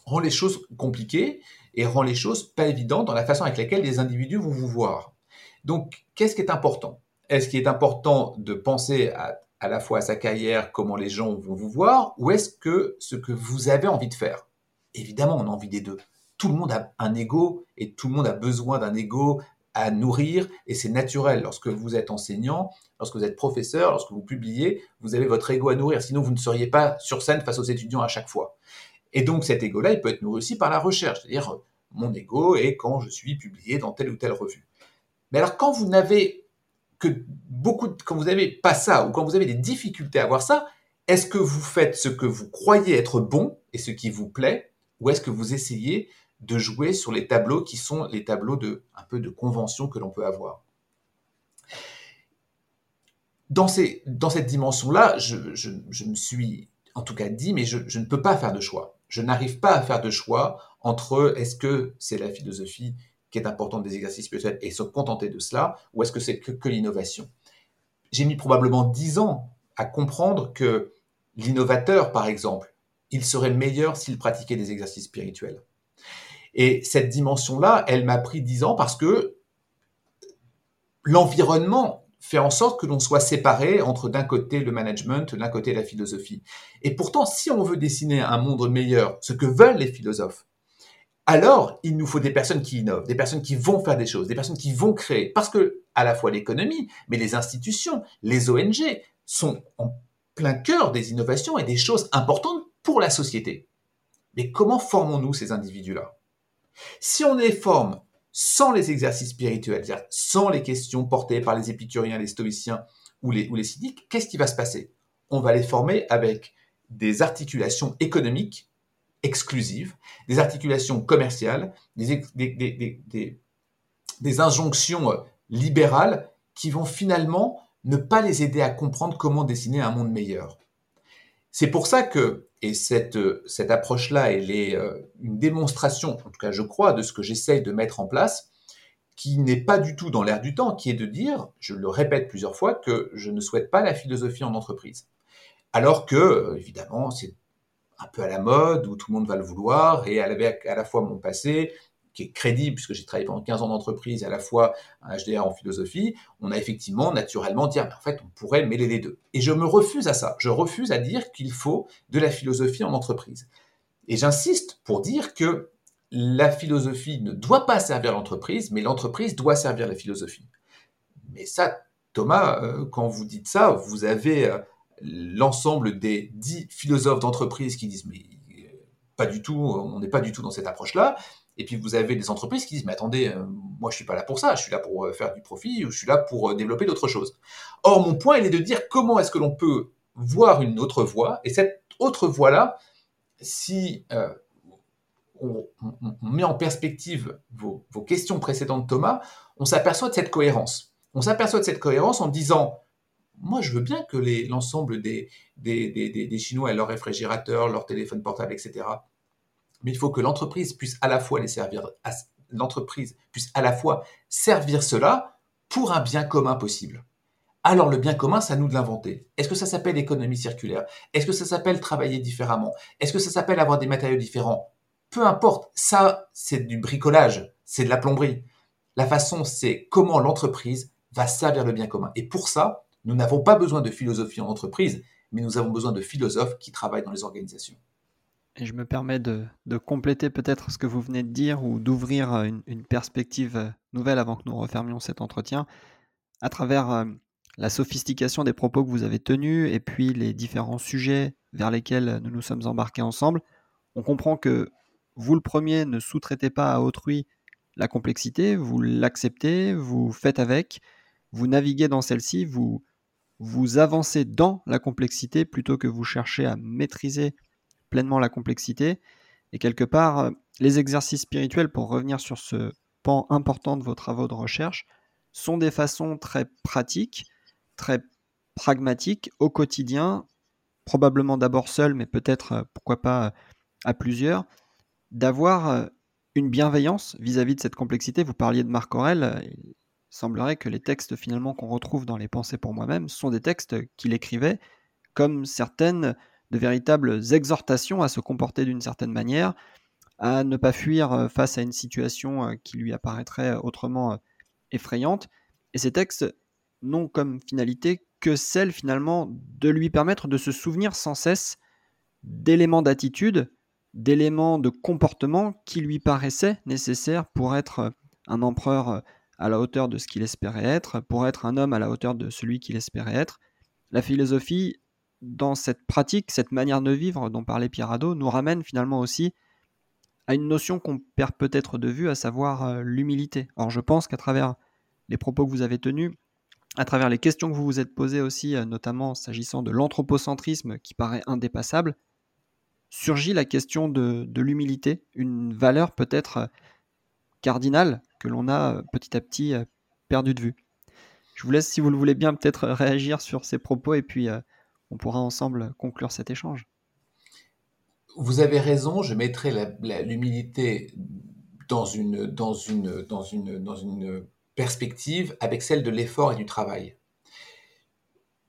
rend les choses compliquées et rend les choses pas évidentes dans la façon avec laquelle les individus vont vous voir. Donc, qu'est-ce qui est important? Est-ce qu'il est important de penser à, la fois à sa carrière, comment les gens vont vous voir, ou est-ce que ce que vous avez envie de faire? Évidemment, on a envie des deux. Tout le monde a un ego et tout le monde a besoin d'un ego à nourrir et c'est naturel. Lorsque vous êtes enseignant, lorsque vous êtes professeur, lorsque vous publiez, vous avez votre ego à nourrir. Sinon, vous ne seriez pas sur scène face aux étudiants à chaque fois. Et donc, cet ego-là, il peut être nourri aussi par la recherche. C'est-à-dire, mon ego est quand je suis publié dans telle ou telle revue. Mais alors, quand vous n'avez que beaucoup, quand vous n'avez pas ça, ou quand vous avez des difficultés à avoir ça, est-ce que vous faites ce que vous croyez être bon et ce qui vous plaît, ou est-ce que vous essayez de jouer sur les tableaux qui sont les tableaux de un peu de convention que l'on peut avoir? Dans, ces, dans cette dimension-là, je, me suis en tout cas dit, mais je ne peux pas faire de choix. Je n'arrive pas à faire de choix entre est-ce que c'est la philosophie qui est importante des exercices spirituels et se contenter de cela, ou est-ce que c'est que, l'innovation J'ai mis probablement dix ans à comprendre que l'innovateur, par exemple, il serait meilleur s'il pratiquait des exercices spirituels. Et cette dimension-là, elle m'a pris dix ans parce que l'environnement fait en sorte que l'on soit séparé entre d'un côté le management, d'un côté la philosophie. Et pourtant, si on veut dessiner un monde meilleur, ce que veulent les philosophes, alors il nous faut des personnes qui innovent, des personnes qui vont faire des choses, des personnes qui vont créer. Parce que à la fois l'économie, mais les institutions, les ONG sont en plein cœur des innovations et des choses importantes pour la société. Mais comment formons-nous ces individus-là? Si on les forme sans les exercices spirituels, sans les questions portées par les épicuriens, les stoïciens ou les, cyniques, qu'est-ce qui va se passer? On va les former avec des articulations économiques exclusives, des articulations commerciales, des, des, injonctions euh, libérales qui vont finalement ne pas les aider à comprendre comment dessiner un monde meilleur. C'est pour ça que, et cette, euh, cette approche-là, elle est euh, une démonstration, en tout cas je crois, de ce que j'essaye de mettre en place, qui n'est pas du tout dans l'air du temps, qui est de dire, je le répète plusieurs fois, que je ne souhaite pas la philosophie en entreprise. Alors que, évidemment, c'est un peu à la mode, où tout le monde va le vouloir, et à la fois mon passé, est crédible, puisque j'ai travaillé pendant 15 ans d'entreprise, et à la fois un HDR en philosophie, on a effectivement naturellement dit, ah, en fait, on pourrait mêler les deux. Et je me refuse à ça. Je refuse à dire qu'il faut de la philosophie en entreprise. Et j'insiste pour dire que la philosophie ne doit pas servir l'entreprise, mais l'entreprise doit servir la philosophie. Mais ça, Thomas, euh, quand vous dites ça, vous avez euh, l'ensemble des dix philosophes d'entreprise qui disent mais euh, pas du tout, on n'est pas du tout dans cette approche-là. Et puis vous avez des entreprises qui disent mais attendez, euh, moi je suis pas là pour ça, je suis là pour euh, faire du profit ou je suis là pour développer d'autres choses. Or mon point il est de dire comment est-ce que l'on peut voir une autre voie et cette autre voie-là, si on, met en perspective vos, questions précédentes Thomas, on s'aperçoit de cette cohérence. On s'aperçoit de cette cohérence en disant moi, je veux bien que l'ensemble des, des, Chinois aient leur réfrigérateur, leur téléphone portable, etc. Mais il faut que l'entreprise puisse à la fois les servir, l'entreprise puisse à la fois servir cela pour un bien commun possible. Alors le bien commun, c'est à nous de l'inventer. Est-ce que ça s'appelle économie circulaire? Est-ce que ça s'appelle travailler différemment? Est-ce que ça s'appelle avoir des matériaux différents? Peu importe, ça c'est du bricolage, c'est de la plomberie. La façon, c'est comment l'entreprise va servir le bien commun. Et pour ça, nous n'avons pas besoin de philosophie en entreprise, mais nous avons besoin de philosophes qui travaillent dans les organisations. Et je me permets de, compléter peut-être ce que vous venez de dire ou d'ouvrir une, perspective nouvelle avant que nous refermions cet entretien à travers euh, la sophistication des propos que vous avez tenus et puis les différents sujets vers lesquels nous nous sommes embarqués ensemble. On comprend que vous, le premier, ne sous-traitez pas à autrui la complexité, vous l'acceptez, vous faites avec, vous naviguez dans celle-ci, vous vous avancez dans la complexité plutôt que vous cherchez à maîtriser pleinement la complexité. Et quelque part, euh, les exercices spirituels, pour revenir sur ce pan important de vos travaux de recherche, sont des façons très pratiques, très pragmatiques au quotidien, probablement d'abord seul, mais peut-être, euh, pourquoi pas, euh, à plusieurs, d'avoir une bienveillance vis-à-vis de cette complexité. Vous parliez de Marc Aurel, il semblerait que les textes finalement qu'on retrouve dans les pensées pour moi-même sont des textes qu'il écrivait comme certaines de véritables exhortations à se comporter d'une certaine manière, à ne pas fuir euh, face à une situation euh, qui lui apparaîtrait autrement euh, effrayante. Et ces textes n'ont comme finalité que celle finalement de lui permettre de se souvenir sans cesse d'éléments d'attitude, d'éléments de comportement qui lui paraissaient nécessaires pour être un empereur à la hauteur de ce qu'il espérait être, pour être un homme à la hauteur de celui qu'il espérait être. La philosophie dans cette pratique, cette manière de vivre dont parlait Pierre nous ramène finalement aussi à une notion qu'on perd peut-être de vue, à savoir euh, l'humilité. Or, je pense qu'à travers les propos que vous avez tenus, à travers les questions que vous vous êtes posées aussi, euh, notamment s'agissant de l'anthropocentrisme qui paraît indépassable, surgit la question de, l'humilité, une valeur peut-être euh, cardinale que l'on a petit à petit perdu de vue. Je vous laisse, si vous le voulez bien, peut-être réagir sur ces propos et puis on pourra ensemble conclure cet échange. Vous avez raison, je mettrai l'humilité dans une, dans, une, dans, une, dans une perspective avec celle de l'effort et du travail.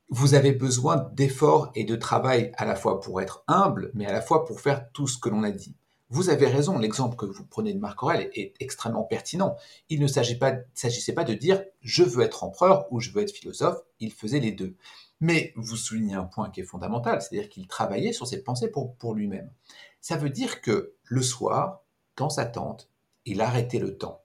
Vous avez besoin d'effort et de travail à la fois pour être humble, mais à la fois pour faire tout ce que l'on a dit. Vous avez raison, l'exemple que vous prenez de Marc Aurèle est extrêmement pertinent. Il ne s'agissait pas, pas de dire je veux être empereur ou je veux être philosophe, il faisait les deux. Mais vous soulignez un point qui est fondamental, c'est-à-dire qu'il travaillait sur ses pensées pour, lui-même. Ça veut dire que le soir, dans sa tente, il arrêtait le temps.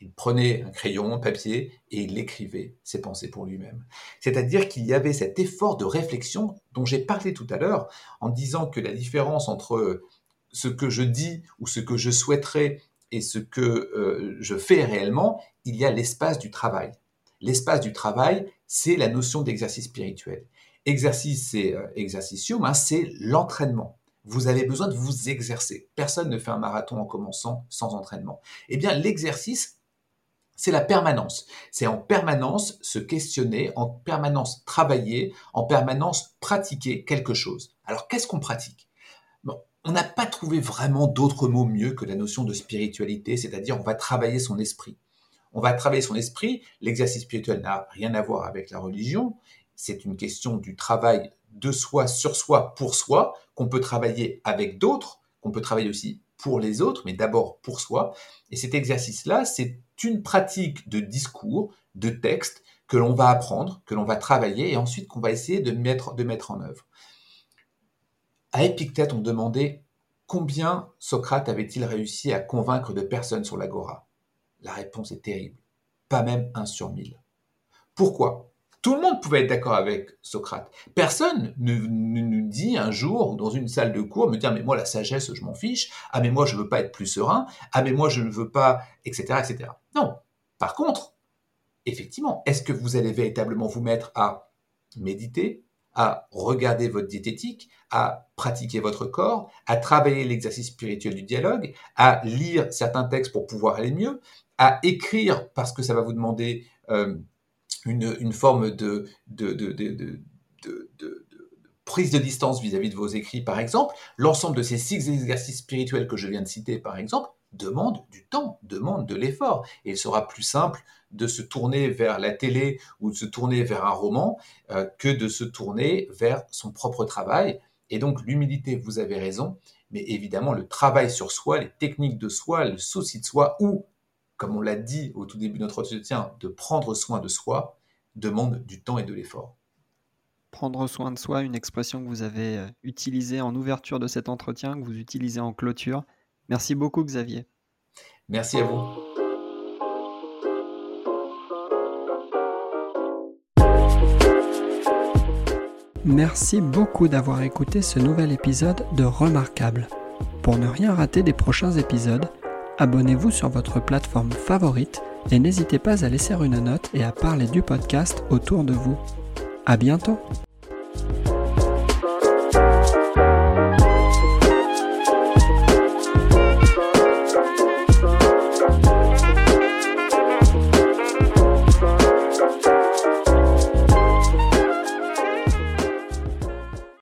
Il prenait un crayon, un papier, et il écrivait ses pensées pour lui-même. C'est-à-dire qu'il y avait cet effort de réflexion dont j'ai parlé tout à l'heure, en disant que la différence entre ce que je dis ou ce que je souhaiterais et ce que euh, je fais réellement, il y a l'espace du travail. L'espace du travail, c'est la notion d'exercice spirituel. Exercice, c'est euh, c'est l'entraînement. Vous avez besoin de vous exercer. Personne ne fait un marathon en commençant sans entraînement. Eh bien, l'exercice, c'est la permanence. C'est en permanence se questionner, en permanence travailler, en permanence pratiquer quelque chose. Alors, qu'est-ce qu'on pratique? On n'a pas trouvé vraiment d'autres mots mieux que la notion de spiritualité, c'est-à-dire on va travailler son esprit on va travailler son esprit. L'exercice spirituel n'a rien à voir avec la religion. C'est une question du travail de soi, sur soi, pour soi, qu'on peut travailler avec d'autres, qu'on peut travailler aussi pour les autres, mais d'abord pour soi. Et cet exercice-là, c'est une pratique de discours, de texte que l'on va apprendre, que l'on va travailler et ensuite qu'on va essayer de mettre, de mettre en œuvre. À Épictète, on demandait combien Socrate avait-il réussi à convaincre de personnes sur l'agora? La réponse est terrible. Pas même un sur mille. Pourquoi? Tout le monde pouvait être d'accord avec Socrate. Personne ne nous dit un jour, ou dans une salle de cours, me dire Mais moi, la sagesse, je m'en fiche. Ah, mais moi, je ne veux pas être plus serein. Ah, mais moi, je ne veux pas, etc., etc. Non. Par contre, effectivement, est-ce que vous allez véritablement vous mettre à méditer, à regarder votre diététique, à pratiquer votre corps, à travailler l'exercice spirituel du dialogue, à lire certains textes pour pouvoir aller mieux, à écrire parce que ça va vous demander euh, une, forme de, prise de distance vis-à-vis de vos écrits, par exemple. L'ensemble de ces six exercices spirituels que je viens de citer, par exemple, demande du temps, demande de l'effort. Et il sera plus simple de se tourner vers la télé ou de se tourner vers un roman euh, que de se tourner vers son propre travail. Et donc l'humilité, vous avez raison, mais évidemment le travail sur soi, les techniques de soi, le souci de soi ou comme on l'a dit au tout début de notre entretien, de prendre soin de soi demande du temps et de l'effort. Prendre soin de soi, une expression que vous avez euh, utilisée en ouverture de cet entretien, que vous utilisez en clôture. Merci beaucoup Xavier. Merci à vous. Merci beaucoup d'avoir écouté ce nouvel épisode de Remarquable. Pour ne rien rater des prochains épisodes, abonnez-vous sur votre plateforme favorite et n'hésitez pas à laisser une note et à parler du podcast autour de vous. À bientôt